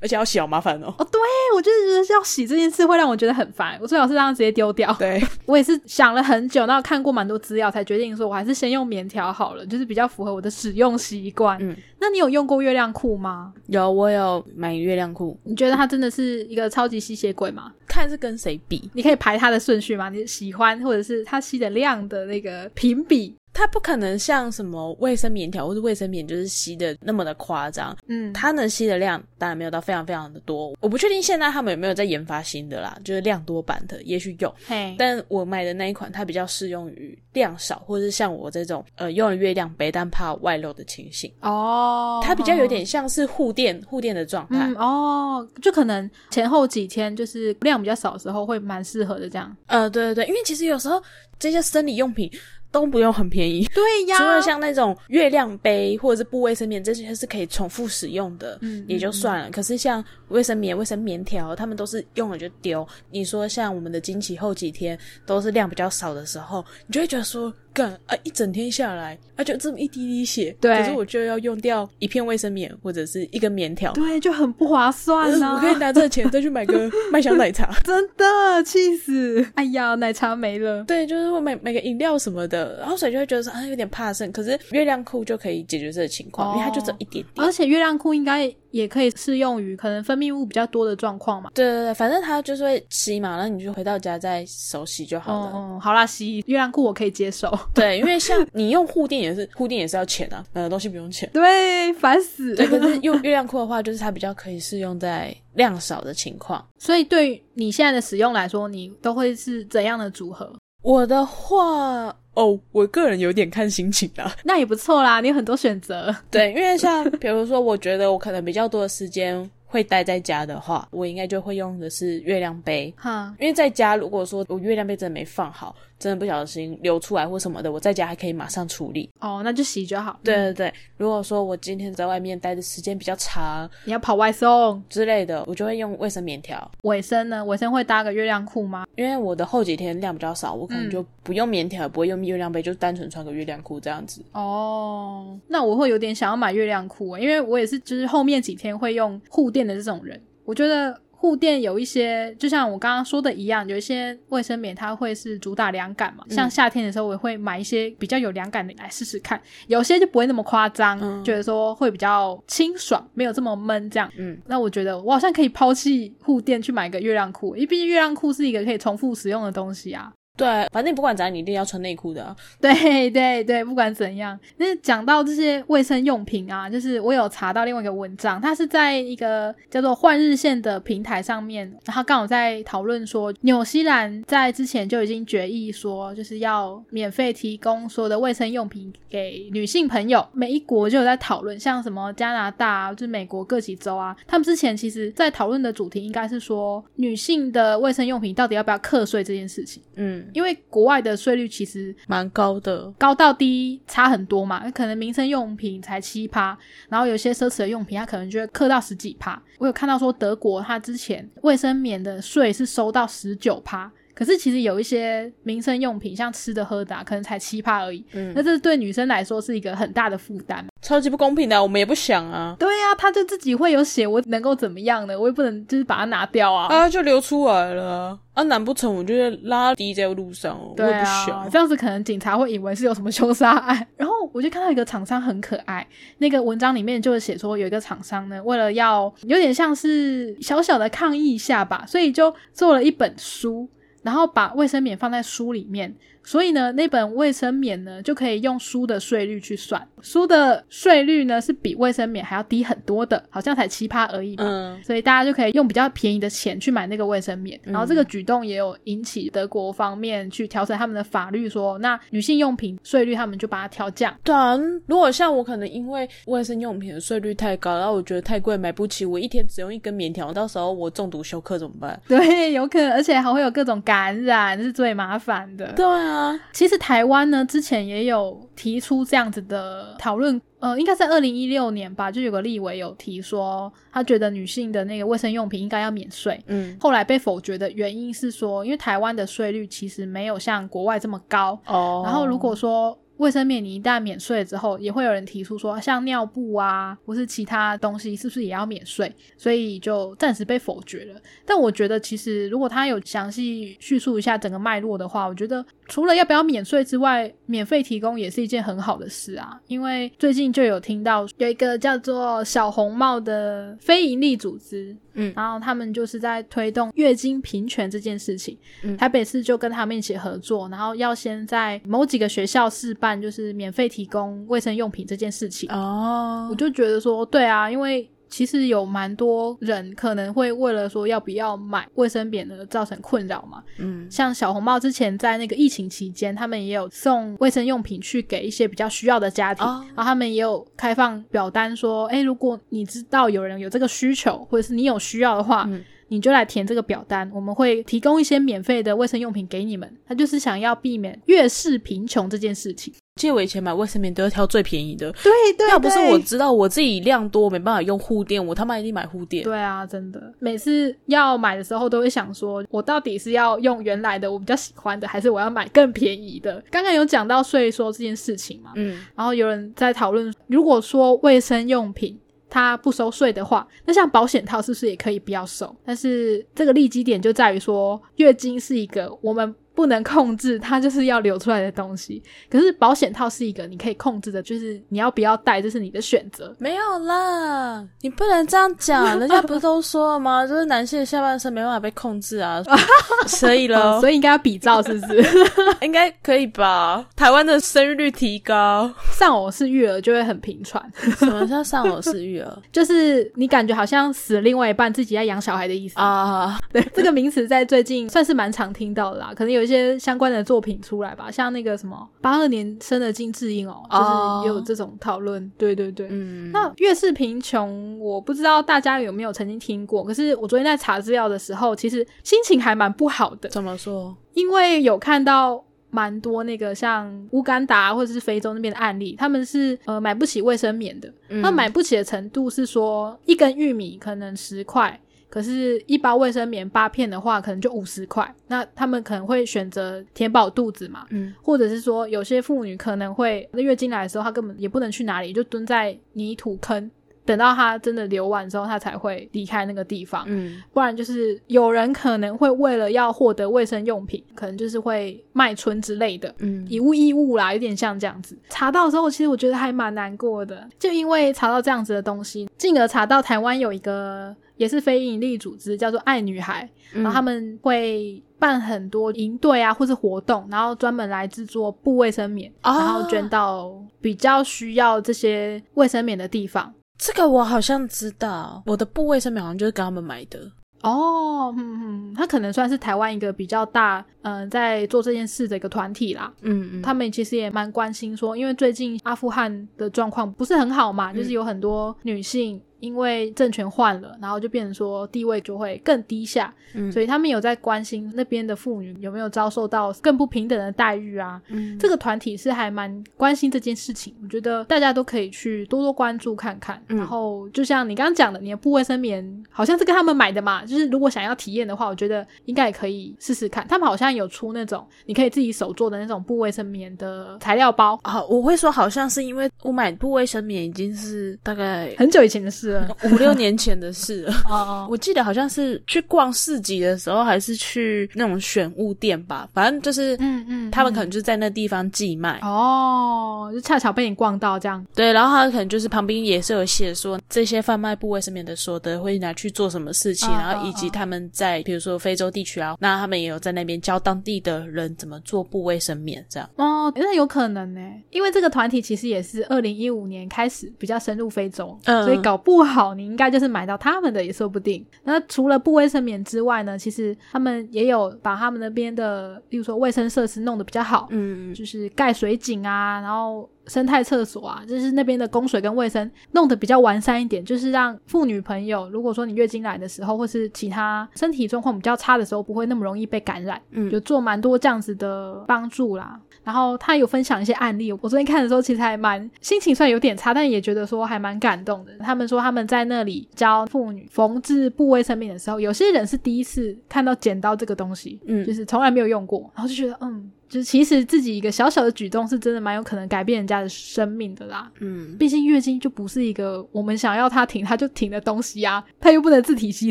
而且要洗好麻烦哦。哦，对，我就是觉得要洗这件事会让我觉得很烦。我最好是让它直接丢掉。对，我也是想了很久，然后看过蛮多资料，才决定说我还是先用棉条好了，就是比较符合我的使用习惯。嗯，那你有用过月亮裤吗？有，我有买月亮裤。你觉得它真的是一个超级吸血鬼吗？看是跟谁比？你可以排它的顺序吗？你喜欢或者是它吸的量的那个评比？它不可能像什么卫生棉条或者卫生棉就是吸的那么的夸张，嗯，它能吸的量当然没有到非常非常的多。我不确定现在他们有没有在研发新的啦，就是量多版的，也许有。嘿，但我买的那一款，它比较适用于量少，或者是像我这种呃用了月亮杯但怕外漏的情形。哦，它比较有点像是护垫护垫的状态。嗯哦，就可能前后几天就是量比较少的时候会蛮适合的这样。呃，对对对，因为其实有时候这些生理用品都不用很便宜。对呀除了像那种月亮杯或者是布卫生棉这些是可以重复使用的，嗯也就算了。可是像卫生棉、卫生棉条，他们都是用了就丢。你说像我们的经期后几天都是量比较少的时候，你就会觉得说，干啊，一整天下来啊，就这么一滴滴血，对可是我就要用掉一片卫生棉或者是一根棉条。对，就很不划算啊我可以拿这个钱再去买个 麦香奶茶。真的气死！哎呀，奶茶没了。对，就是会买买个饮料什么的，然后所以就会觉得说啊有点怕剩，可是月亮裤就可以解决这个情况，因为它就只有一点点。而且月亮裤应该也可以适用于可能分泌物比较多的状况嘛。对对对，反正它就是会吸嘛，然后你就回到家再手洗就好了。嗯、好啦，洗月亮裤我可以接受。对，因为像你用护垫也是护垫也是要钱啊，买的东西不用钱。对，烦死。对，可是用月亮裤的话，就是它比较可以适用在量少的情况。所以对于你现在的使用来说，你都会是怎样的组合？我的话，哦，我个人有点看心情的。那也不错啦，你有很多选择。对，因为像比如说，我觉得我可能比较多的时间会待在家的话，我应该就会用的是月亮杯。哈，因为在家，如果说我月亮杯真的没放好，真的不小心流出来或什么的，我在家还可以马上处理。哦，那就洗就好。对对对，如果说我今天在外面待的时间比较长你要跑外送，之类的，我就会用卫生棉条。尾生呢？尾生会搭个月亮裤吗？因为我的后几天量比较少，我可能嗯就不用棉条，也不会用月亮杯，就单纯穿个月亮裤这样子。哦，那我会有点想要买月亮裤欸，因为我也是，就是后面几天会用护垫的这种人。我觉得护垫有一些，就像我刚刚说的一样，有一些卫生棉它会是主打凉感嘛，像夏天的时候，我也会买一些比较有凉感的来试试看，有些就不会那么夸张，嗯觉得说会比较清爽，没有这么闷这样。嗯，那我觉得我好像可以抛弃护垫去买个月亮裤，因为毕竟月亮裤是一个可以重复使用的东西啊。对，反正你不管怎样，你一定要穿内裤的、啊。对对对，不管怎样，那讲到这些卫生用品啊，就是我有查到另外一个文章，它是在一个叫做换日线的平台上面，然后刚好在讨论说，纽西兰在之前就已经决议说，就是要免费提供所有的卫生用品给女性朋友。每一国就有在讨论，像什么加拿大啊，就是美国各几州啊，他们之前其实在讨论的主题应该是说，女性的卫生用品到底要不要课税这件事情，嗯，因为国外的税率其实蛮高的。高到低差很多嘛，可能民生用品才七趴，然后有些奢侈的用品它可能就会克到十几趴。我有看到说德国它之前卫生棉的税是收到十九趴。可是其实有一些民生用品，像吃的喝的、啊，可能才七趴而已。嗯那这对女生来说是一个很大的负担。超级不公平的，我们也不想啊。对呀、他就自己会有写，我能够怎么样呢？我也不能就是把它拿掉啊。啊，就流出来了啊！难不成我就拉低在路上？我对也不啊，想。这样子可能警察会以为是有什么凶杀案。然后我就看到一个厂商很可爱，那个文章里面就是写说有一个厂商呢，为了要有点像是小小的抗议一下吧，所以就做了一本书，然后把卫生棉放在书里面。所以呢，那本卫生棉呢就可以用书的税率去算，书的税率呢是比卫生棉还要低很多的，好像才七趴而已吧。嗯，所以大家就可以用比较便宜的钱去买那个卫生棉，然后这个举动也有引起德国方面去调整他们的法律说那女性用品税率他们就把它调降。对啊，如果像我可能因为卫生用品的税率太高，然后我觉得太贵买不起，我一天只用一根棉条，到时候我中毒休克怎么办？对，有可能，而且还会有各种感染，是最麻烦的。对啊，其实台湾呢，之前也有提出这样子的讨论，呃，应该在二零一六年吧，就有个立委有提说，他觉得女性的那个卫生用品应该要免税。嗯，后来被否决的原因是说，因为台湾的税率其实没有像国外这么高，哦，然后如果说卫生棉你一旦免税之后，也会有人提出说，像尿布啊，或是其他东西，是不是也要免税？所以就暂时被否决了。但我觉得，其实如果他有详细叙述一下整个脉络的话，我觉得除了要不要免税之外，免费提供也是一件很好的事啊。因为最近就有听到有一个叫做小红帽的非营利组织，嗯然后他们就是在推动月经平权这件事情。嗯台北市就跟他们一起合作，然后要先在某几个学校试办，就是免费提供卫生用品这件事情。哦我就觉得说，对啊，因为其实有蛮多人可能会为了说要不要买卫生棉而造成困扰嘛。嗯像小红帽之前在那个疫情期间，他们也有送卫生用品去给一些比较需要的家庭，哦然后他们也有开放表单说，哎，如果你知道有人有这个需求，或者是你有需要的话。嗯你就来填这个表单，我们会提供一些免费的卫生用品给你们。他就是想要避免越是贫穷这件事情。记得我以前买卫生棉都要挑最便宜的，对对要不是我知道我自己量多没办法用护垫，我他妈一定买护垫。对啊，真的，每次要买的时候都会想说，我到底是要用原来的我比较喜欢的，还是我要买更便宜的？刚刚有讲到税收这件事情嘛，嗯然后有人在讨论，如果说卫生用品它不收税的话，那像保险套是不是也可以不要收？但是这个利基点就在于说，月经是一个我们不能控制，它就是要流出来的东西。可是保险套是一个你可以控制的，就是你要不要戴，这是你的选择。没有啦，你不能这样讲，人家不是都说了吗？就是男性的下半身没办法被控制啊，所以哦咯，所以应该要比照，是不是？应该可以吧？台湾的生育率提高，丧偶式育儿就会很频传，什么叫上偶式育儿就是你感觉好像死了另外一半，自己在养小孩的意思。啊？对，这个名词在最近算是蛮常听到的啦，可能有一些相关的作品出来吧，像那个什么八二年生的金智英哦，哦就是也有这种讨论。对对对。嗯，那越是贫穷，我不知道大家有没有曾经听过。可是我昨天在查资料的时候，其实心情还蛮不好的，怎么说？因为有看到蛮多那个像乌干达或者是非洲那边的案例，他们是呃买不起卫生棉的，嗯他买不起的程度是说一根玉米可能十块。可是，一包卫生棉八片的话，可能就五十块。那他们可能会选择填饱肚子嘛，嗯或者是说，有些妇女可能会那月经来的时候，她根本也不能去哪里，就蹲在泥土坑，等到他真的流完之后，他才会离开那个地方。嗯不然就是有人可能会为了要获得卫生用品，可能就是会卖春之类的。嗯以物易物啦，有点像这样子。查到之后，其实我觉得还蛮难过的，就因为查到这样子的东西，进而查到台湾有一个也是非营利组织，叫做爱女孩，嗯然后他们会办很多营队啊，或是活动，然后专门来制作布卫生棉，哦然后捐到比较需要这些卫生棉的地方。这个我好像知道，我的部卫生棉好像就是跟他们买的。哦，嗯嗯，他可能算是台湾一个比较大，嗯、在做这件事的一个团体啦。嗯嗯，他们其实也蛮关心说，因为最近阿富汗的状况不是很好嘛，就是有很多女性因为政权换了，然后就变成说地位就会更低下，嗯所以他们有在关心那边的妇女有没有遭受到更不平等的待遇啊。嗯这个团体是还蛮关心这件事情，我觉得大家都可以去多多关注看看。嗯然后就像你刚刚讲的，你的布卫生棉好像是跟他们买的嘛，就是如果想要体验的话，我觉得应该也可以试试看。他们好像有出那种你可以自己手做的那种布卫生棉的材料包，啊，我会说好像是因为我买布卫生棉已经是大概很久以前的事了。五六年前的事了。哦哦，我记得好像是去逛市集的时候，还是去那种选物店吧，反正就是，嗯嗯，他们可能就在那地方寄卖。哦，就恰巧被你逛到这样。对，然后他可能就是旁边也是有写说这些贩卖布卫生棉的所得会拿去做什么事情，嗯然后以及他们在比如说非洲地区啊，那他们也有在那边教当地的人怎么做布卫生棉，这样。哦，那有可能呢，因为这个团体其实也是二零一五年开始比较深入非洲，嗯所以搞不好你应该就是买到他们的也说不定。那除了不卫生棉之外呢，其实他们也有把他们那边的，例如说卫生设施弄得比较好，嗯就是盖水井啊，然后生态厕所啊，就是那边的供水跟卫生弄得比较完善一点，就是让妇女朋友，如果说你月经来的时候，或是其他身体状况比较差的时候，不会那么容易被感染。嗯就做蛮多这样子的帮助啦。然后他有分享一些案例，我昨天看的时候其实还蛮心情虽然有点差，但也觉得说还蛮感动的。他们说他们在那里教妇女缝制部位生棉的时候，有些人是第一次看到剪刀这个东西，嗯就是从来没有用过，然后就觉得嗯，就是其实自己一个小小的举动，是真的蛮有可能改变人家的生命的啦。嗯，毕竟月经就不是一个我们想要它停它就停的东西啊，它又不能自体吸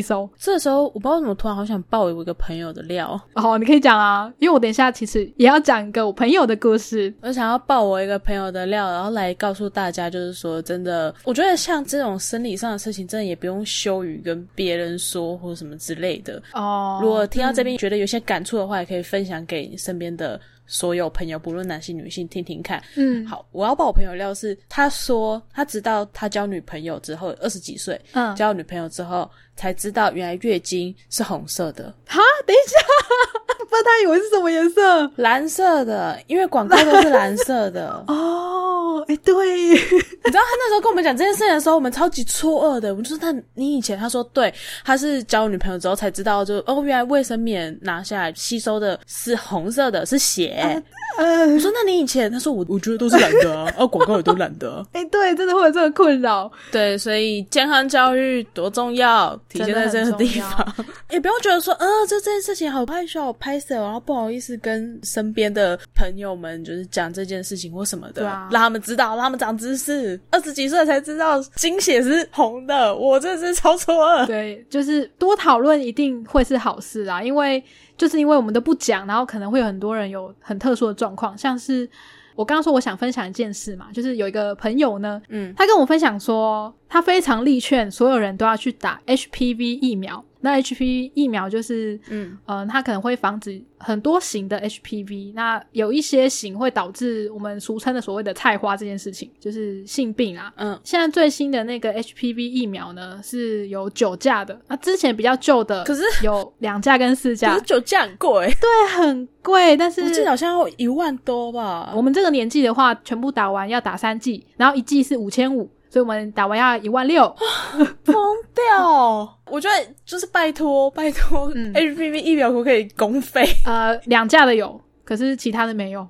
收。这时候我不知道为什么突然好想爆我一个朋友的料，哦，你可以讲啊，因为我等一下其实也要讲一个我朋友的故事。我想要爆我一个朋友的料，然后来告诉大家，就是说真的，我觉得像这种生理上的事情，真的也不用羞于跟别人说或者什么之类的。哦，如果听到这边觉得有些感触的话，也可以分享给你身边的所有朋友，不论男性女性，听听看。嗯好，我要爆我朋友料是，他说他直到他交女朋友之后，二十几岁嗯，交女朋友之后，才知道原来月经是红色的、哈，等一下，不知道他以为是什么颜色？蓝色的，因为广告都是蓝色的。哦，哎，对，你知道他那时候跟我们讲这件事情的时候，我们超级错愕的。我们说：“那你以前？”他说：“对，他是交女朋友之后才知道就，哦，原来卫生棉拿下来吸收的是红色的，是血。yeah. 嗯我，说：“那你以前？”他说：“我我觉得都是懒得啊，啊，广告也都懒得啊。哎，对，真的会有这个困扰。对，所以健康教育多重要，体现在这个地方。也不用觉得说，呃，这这件事情好害羞、好拍摄，然后不好意思跟身边的朋友们就是讲这件事情或什么的，对啊让他们知道，让他们长知识。二十几岁才知道经血是红的，我真的是超错愕。对，就是多讨论一定会是好事啊，因为就是因为我们都不讲，然后可能会有很多人有很特殊的状况，像是我刚刚说我想分享一件事嘛，就是有一个朋友呢，嗯，他跟我分享说，他非常力劝所有人都要去打 HPV 疫苗。那 HPV 疫苗就是，嗯嗯、它可能会防止很多型的 HPV，那有一些型会导致我们俗称的所谓的菜花这件事情，就是性病啊。嗯现在最新的那个 HPV 疫苗呢是有九价的，那之前比较旧的，可是有两价跟四价可价是，九价很贵，对，很贵，但是我记得好像要一万多吧。我们这个年纪的话，全部打完要打三剂，然后一剂是五千五，所以我们打完要一万六。疯掉！我觉得就是拜托拜托、嗯 HPV 疫苗可不可以公费？呃，两价的有，可是其他的没有。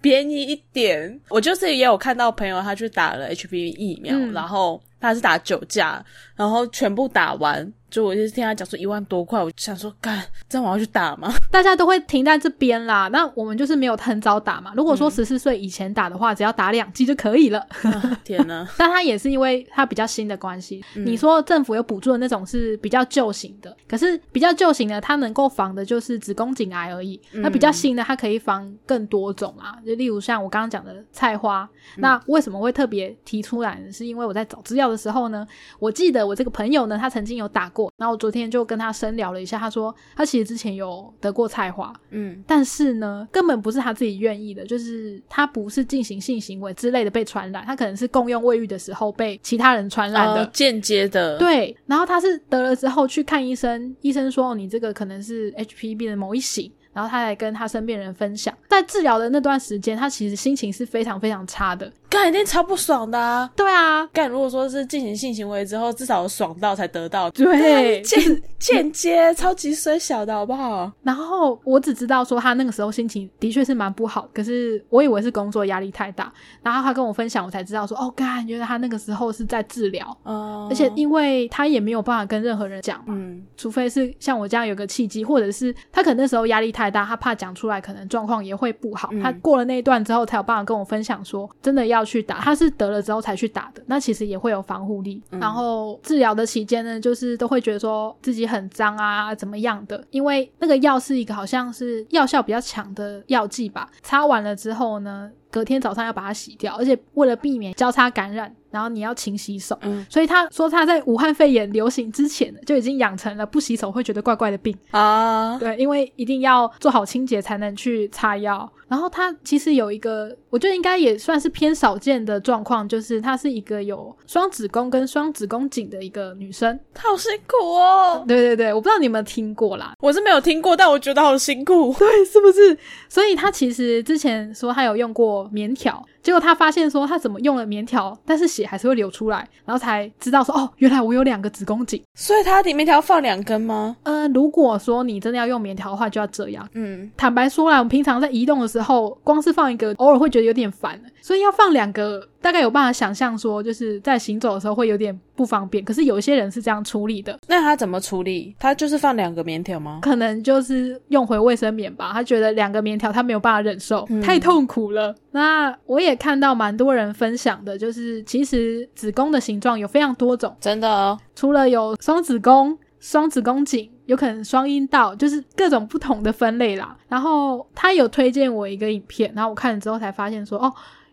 便宜一点。我就是也有看到朋友他去打了 HPV 疫苗，嗯然后他是打九价，然后全部打完，就我就听他讲说一万多块，我就想说，干，这样我要去打吗？大家都会停在这边啦。那我们就是没有很早打嘛。如果说嗯十四岁以前打的话，只要打两剂就可以了。啊天哪！但他也是因为他比较新的关系。嗯你说政府有补助的那种是比较旧型的，可是比较旧型的它能够防的就是子宫颈癌而已。嗯那比较新的它可以防更多种啊，就例如像我刚刚讲的菜花。嗯那为什么会特别提出来呢？是因为我在找资料的时候呢，我记得我这个朋友呢，他曾经有打过，然后我昨天就跟他深聊了一下，他说他其实之前有得过菜花，嗯但是呢，根本不是他自己愿意的，就是他不是进行性行为之类的被传染，他可能是共用卫浴的时候被其他人传染的。呃间接的，，对，然后他是得了之后去看医生，医生说、哦你这个可能是 HPV 的某一型，然后他来跟他身边人分享，在治疗的那段时间，他其实心情是非常非常差的。干一定超不爽的啊！对啊，干，如果说是进行性行为之后，至少有爽到才得到，对，间间接超级衰小的好不好？然后我只知道说他那个时候心情的确是蛮不好，可是我以为是工作压力太大，然后他跟我分享，我才知道说哦，干，原来他那个时候是在治疗，嗯，而且因为他也没有办法跟任何人讲嘛，嗯除非是像我这样有个契机，或者是他可能那时候压力太大，他怕讲出来可能状况也会不好，嗯他过了那一段之后才有办法跟我分享说真的要去打，他是得了之后才去打的，那其实也会有防护力。嗯然后治疗的期间呢，就是都会觉得说自己很脏啊，怎么样的，因为那个药是一个好像是药效比较强的药剂吧，擦完了之后呢。隔天早上要把它洗掉，而且为了避免交叉感染，然后你要勤洗手，嗯所以他说他在武汉肺炎流行之前就已经养成了不洗手会觉得怪怪的病。啊，对，因为一定要做好清洁才能去擦药。然后他其实有一个，我觉得应该也算是偏少见的状况，就是她是一个有双子宫跟双子宫颈的一个女生。她好辛苦哦。对对对，我不知道你有没有听过啦。我是没有听过，但我觉得好辛苦。对，是不是？所以她其实之前说她有用过棉条，结果他发现说他怎么用了棉条，但是血还是会流出来，然后才知道说哦，原来我有两个子宫颈。所以他里面条放两根吗？呃，如果说你真的要用棉条的话，就要这样。嗯，坦白说啦，我们平常在移动的时候，光是放一个，偶尔会觉得有点烦，所以要放两个，大概有办法想象说，就是在行走的时候会有点不方便。可是有一些人是这样处理的，那他怎么处理？他就是放两个棉条吗？可能就是用回卫生棉吧。他觉得两个棉条他没有办法忍受，太痛苦了。那我也看到蛮多人分享的，就是其实子宫的形状有非常多种，真的哦，除了有双子宫、双子宫颈，有可能双阴道，就是各种不同的分类啦。然后他有推荐我一个影片，然后我看了之后才发现说，哦，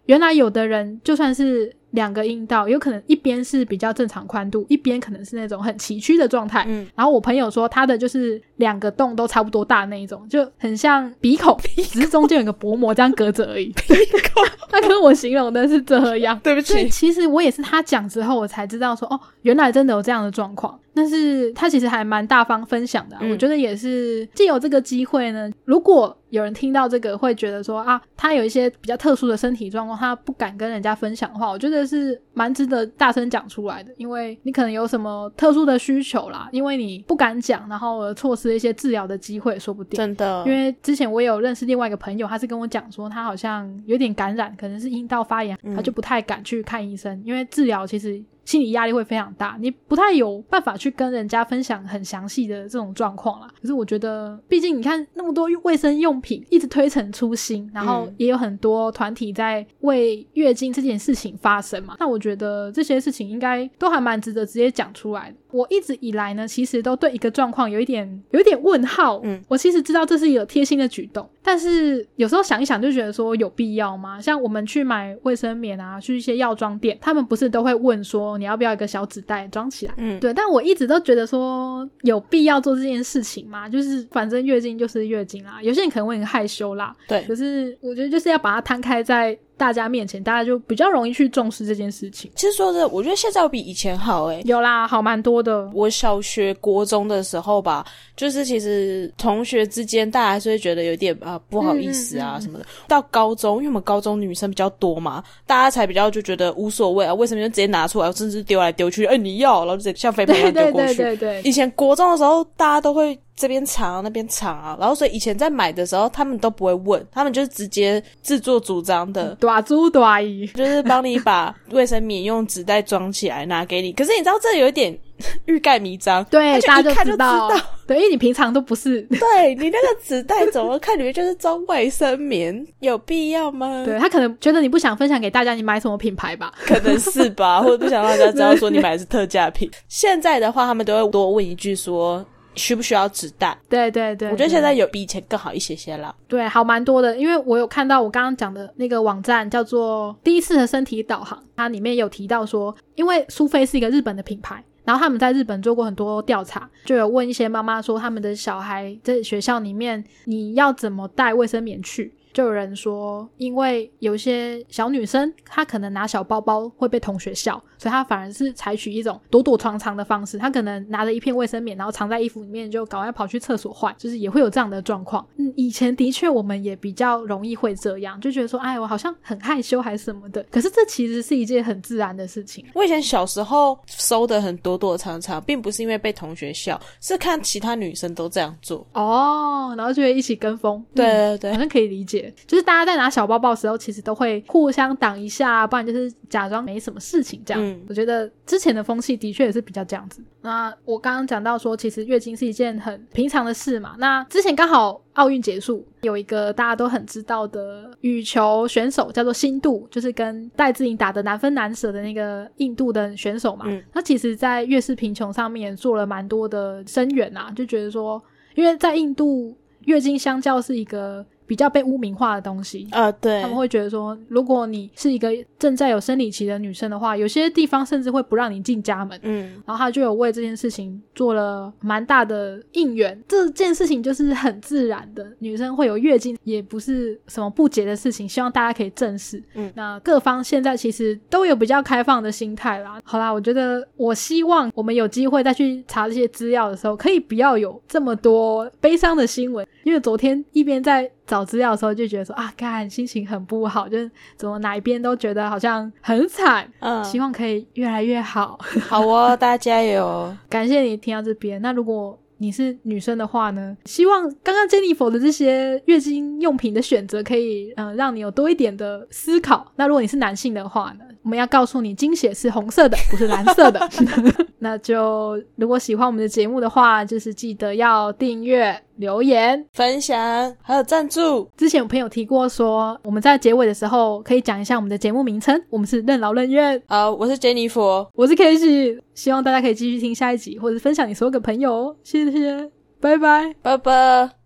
原来有的人就算是两个阴道，有可能一边是比较正常宽度，一边可能是那种很崎岖的状态。嗯，然后我朋友说他的就是两个洞都差不多大那一种，就很像鼻孔，只是中间有个薄膜这样隔着而已。鼻孔 他跟我形容的是这样。对不所以起，其实我也是他讲之后，我才知道说，哦，原来真的有这样的状况。但是他其实还蛮大方分享的啊、嗯。我觉得也是借由这个机会呢，如果有人听到这个会觉得说啊，他有一些比较特殊的身体状况，他不敢跟人家分享的话，我觉得是蛮值得大声讲出来的，因为你可能有什么特殊的需求啦，因为你不敢讲，然后而错失一些治疗的机会，说不定。真的，因为之前我有认识另外一个朋友，他是跟我讲说，他好像有点感染，可能是阴道发炎，嗯他就不太敢去看医生，因为治疗其实心理压力会非常大，你不太有办法去跟人家分享很详细的这种状况啦。可是我觉得，毕竟你看那么多卫生用品一直推陈出新，然后嗯也有很多团体在为月经这件事情发声嘛，那我觉得这些事情应该都还蛮值得直接讲出来的。我一直以来呢，其实都对一个状况有一点有一点问号。嗯，我其实知道这是一个贴心的举动，但是有时候想一想就觉得说有必要吗？像我们去买卫生棉啊，去一些药妆店，他们不是都会问说你要不要一个小纸袋装起来？嗯，对，但我一直都觉得说有必要做这件事情嘛？就是反正月经就是月经啦，有些人可能会很害羞啦，对，可是我觉得就是要把它摊开在大家面前，大家就比较容易去重视这件事情。其实说的，我觉得现在有比以前好诶、有啦，好蛮多的。我小学、国中的时候吧，就是其实同学之间，大家还是会觉得有点啊、不好意思啊什么的。到高中，因为我们高中女生比较多嘛，大家才比较就觉得无所谓啊，为什么就直接拿出来，甚至丢来丢去，哎、你要，然后就直接像飞盘一样丢过去。对对对，以前国中的时候，大家都会这边藏啊那边藏啊，然后所以以前在买的时候，他们都不会问，他们就是直接自作主张的，短猪短姨，就是帮你把卫生棉用纸袋装起来拿给你。可是你知道这有一点欲盖弥彰，对，大家他就知道，对，因为你平常都不是，对你那个纸袋怎么看里面就是装卫生棉，有必要吗？对他可能觉得你不想分享给大家你买什么品牌吧，可能是吧，或者不想让大家知道说你买的是特价品。现在的话，他们都会多问一句说需不需要纸袋。对对对，我觉得现在有比以前更好一些些了。对好蛮多的，因为我有看到我刚刚讲的那个网站叫做第一次的身体导航，它里面有提到说，因为苏菲是一个日本的品牌。然后他们在日本做过很多调查，就有问一些妈妈说，他们的小孩在学校里面，你要怎么带卫生棉去？就有人说，因为有些小女生她可能拿小包包会被同学笑，所以她反而是采取一种躲躲藏藏的方式。她可能拿着一片卫生棉，然后藏在衣服里面，就赶快跑去厕所换，就是也会有这样的状况。嗯，以前的确我们也比较容易会这样，就觉得说，哎，我好像很害羞还是什么的。可是这其实是一件很自然的事情。我以前小时候收的很躲躲藏藏，并不是因为被同学笑，是看其他女生都这样做。哦，然后就会一起跟风。对嗯对对好像可以理解，就是大家在拿小包包的时候，其实都会互相挡一下，不然就是假装没什么事情这样。嗯我觉得之前的风气的确也是比较这样子。那我刚刚讲到说，其实月经是一件很平常的事嘛。那之前刚好奥运结束，有一个大家都很知道的羽球选手叫做新度，就是跟戴资颖打的难分难舍的那个印度的选手嘛。嗯他其实在月事贫穷上面做了蛮多的声援啊，就觉得说，因为在印度月经相较是一个比较被污名化的东西。呃，对他们会觉得说，如果你是一个正在有生理期的女生的话，有些地方甚至会不让你进家门。嗯，然后他就有为这件事情做了蛮大的应援。这件事情就是很自然的，女生会有月经，也不是什么不洁的事情，希望大家可以正视。嗯那各方现在其实都有比较开放的心态啦。好啦，我觉得我希望我们有机会再去查这些资料的时候，可以不要有这么多悲伤的新闻，因为昨天一边在找资料的时候就觉得说啊，看心情很不好，就是怎么哪一边都觉得好像很惨，嗯，希望可以越来越好。好哦，大家加油！感谢你听到这边。那如果你是女生的话呢？希望刚刚 Jennifer 的这些月经用品的选择可以，嗯、让你有多一点的思考。那如果你是男性的话呢？我们要告诉你，经血是红色的，不是蓝色的。那就如果喜欢我们的节目的话，就是记得要订阅、留言。分享还有赞助，之前有朋友提过说，我们在结尾的时候可以讲一下我们的节目名称，我们是任劳任怨。好，我是杰尼佛，我是 K 西，希望大家可以继续听下一集，或者分享你所有的朋友哦。谢谢，拜拜。拜拜。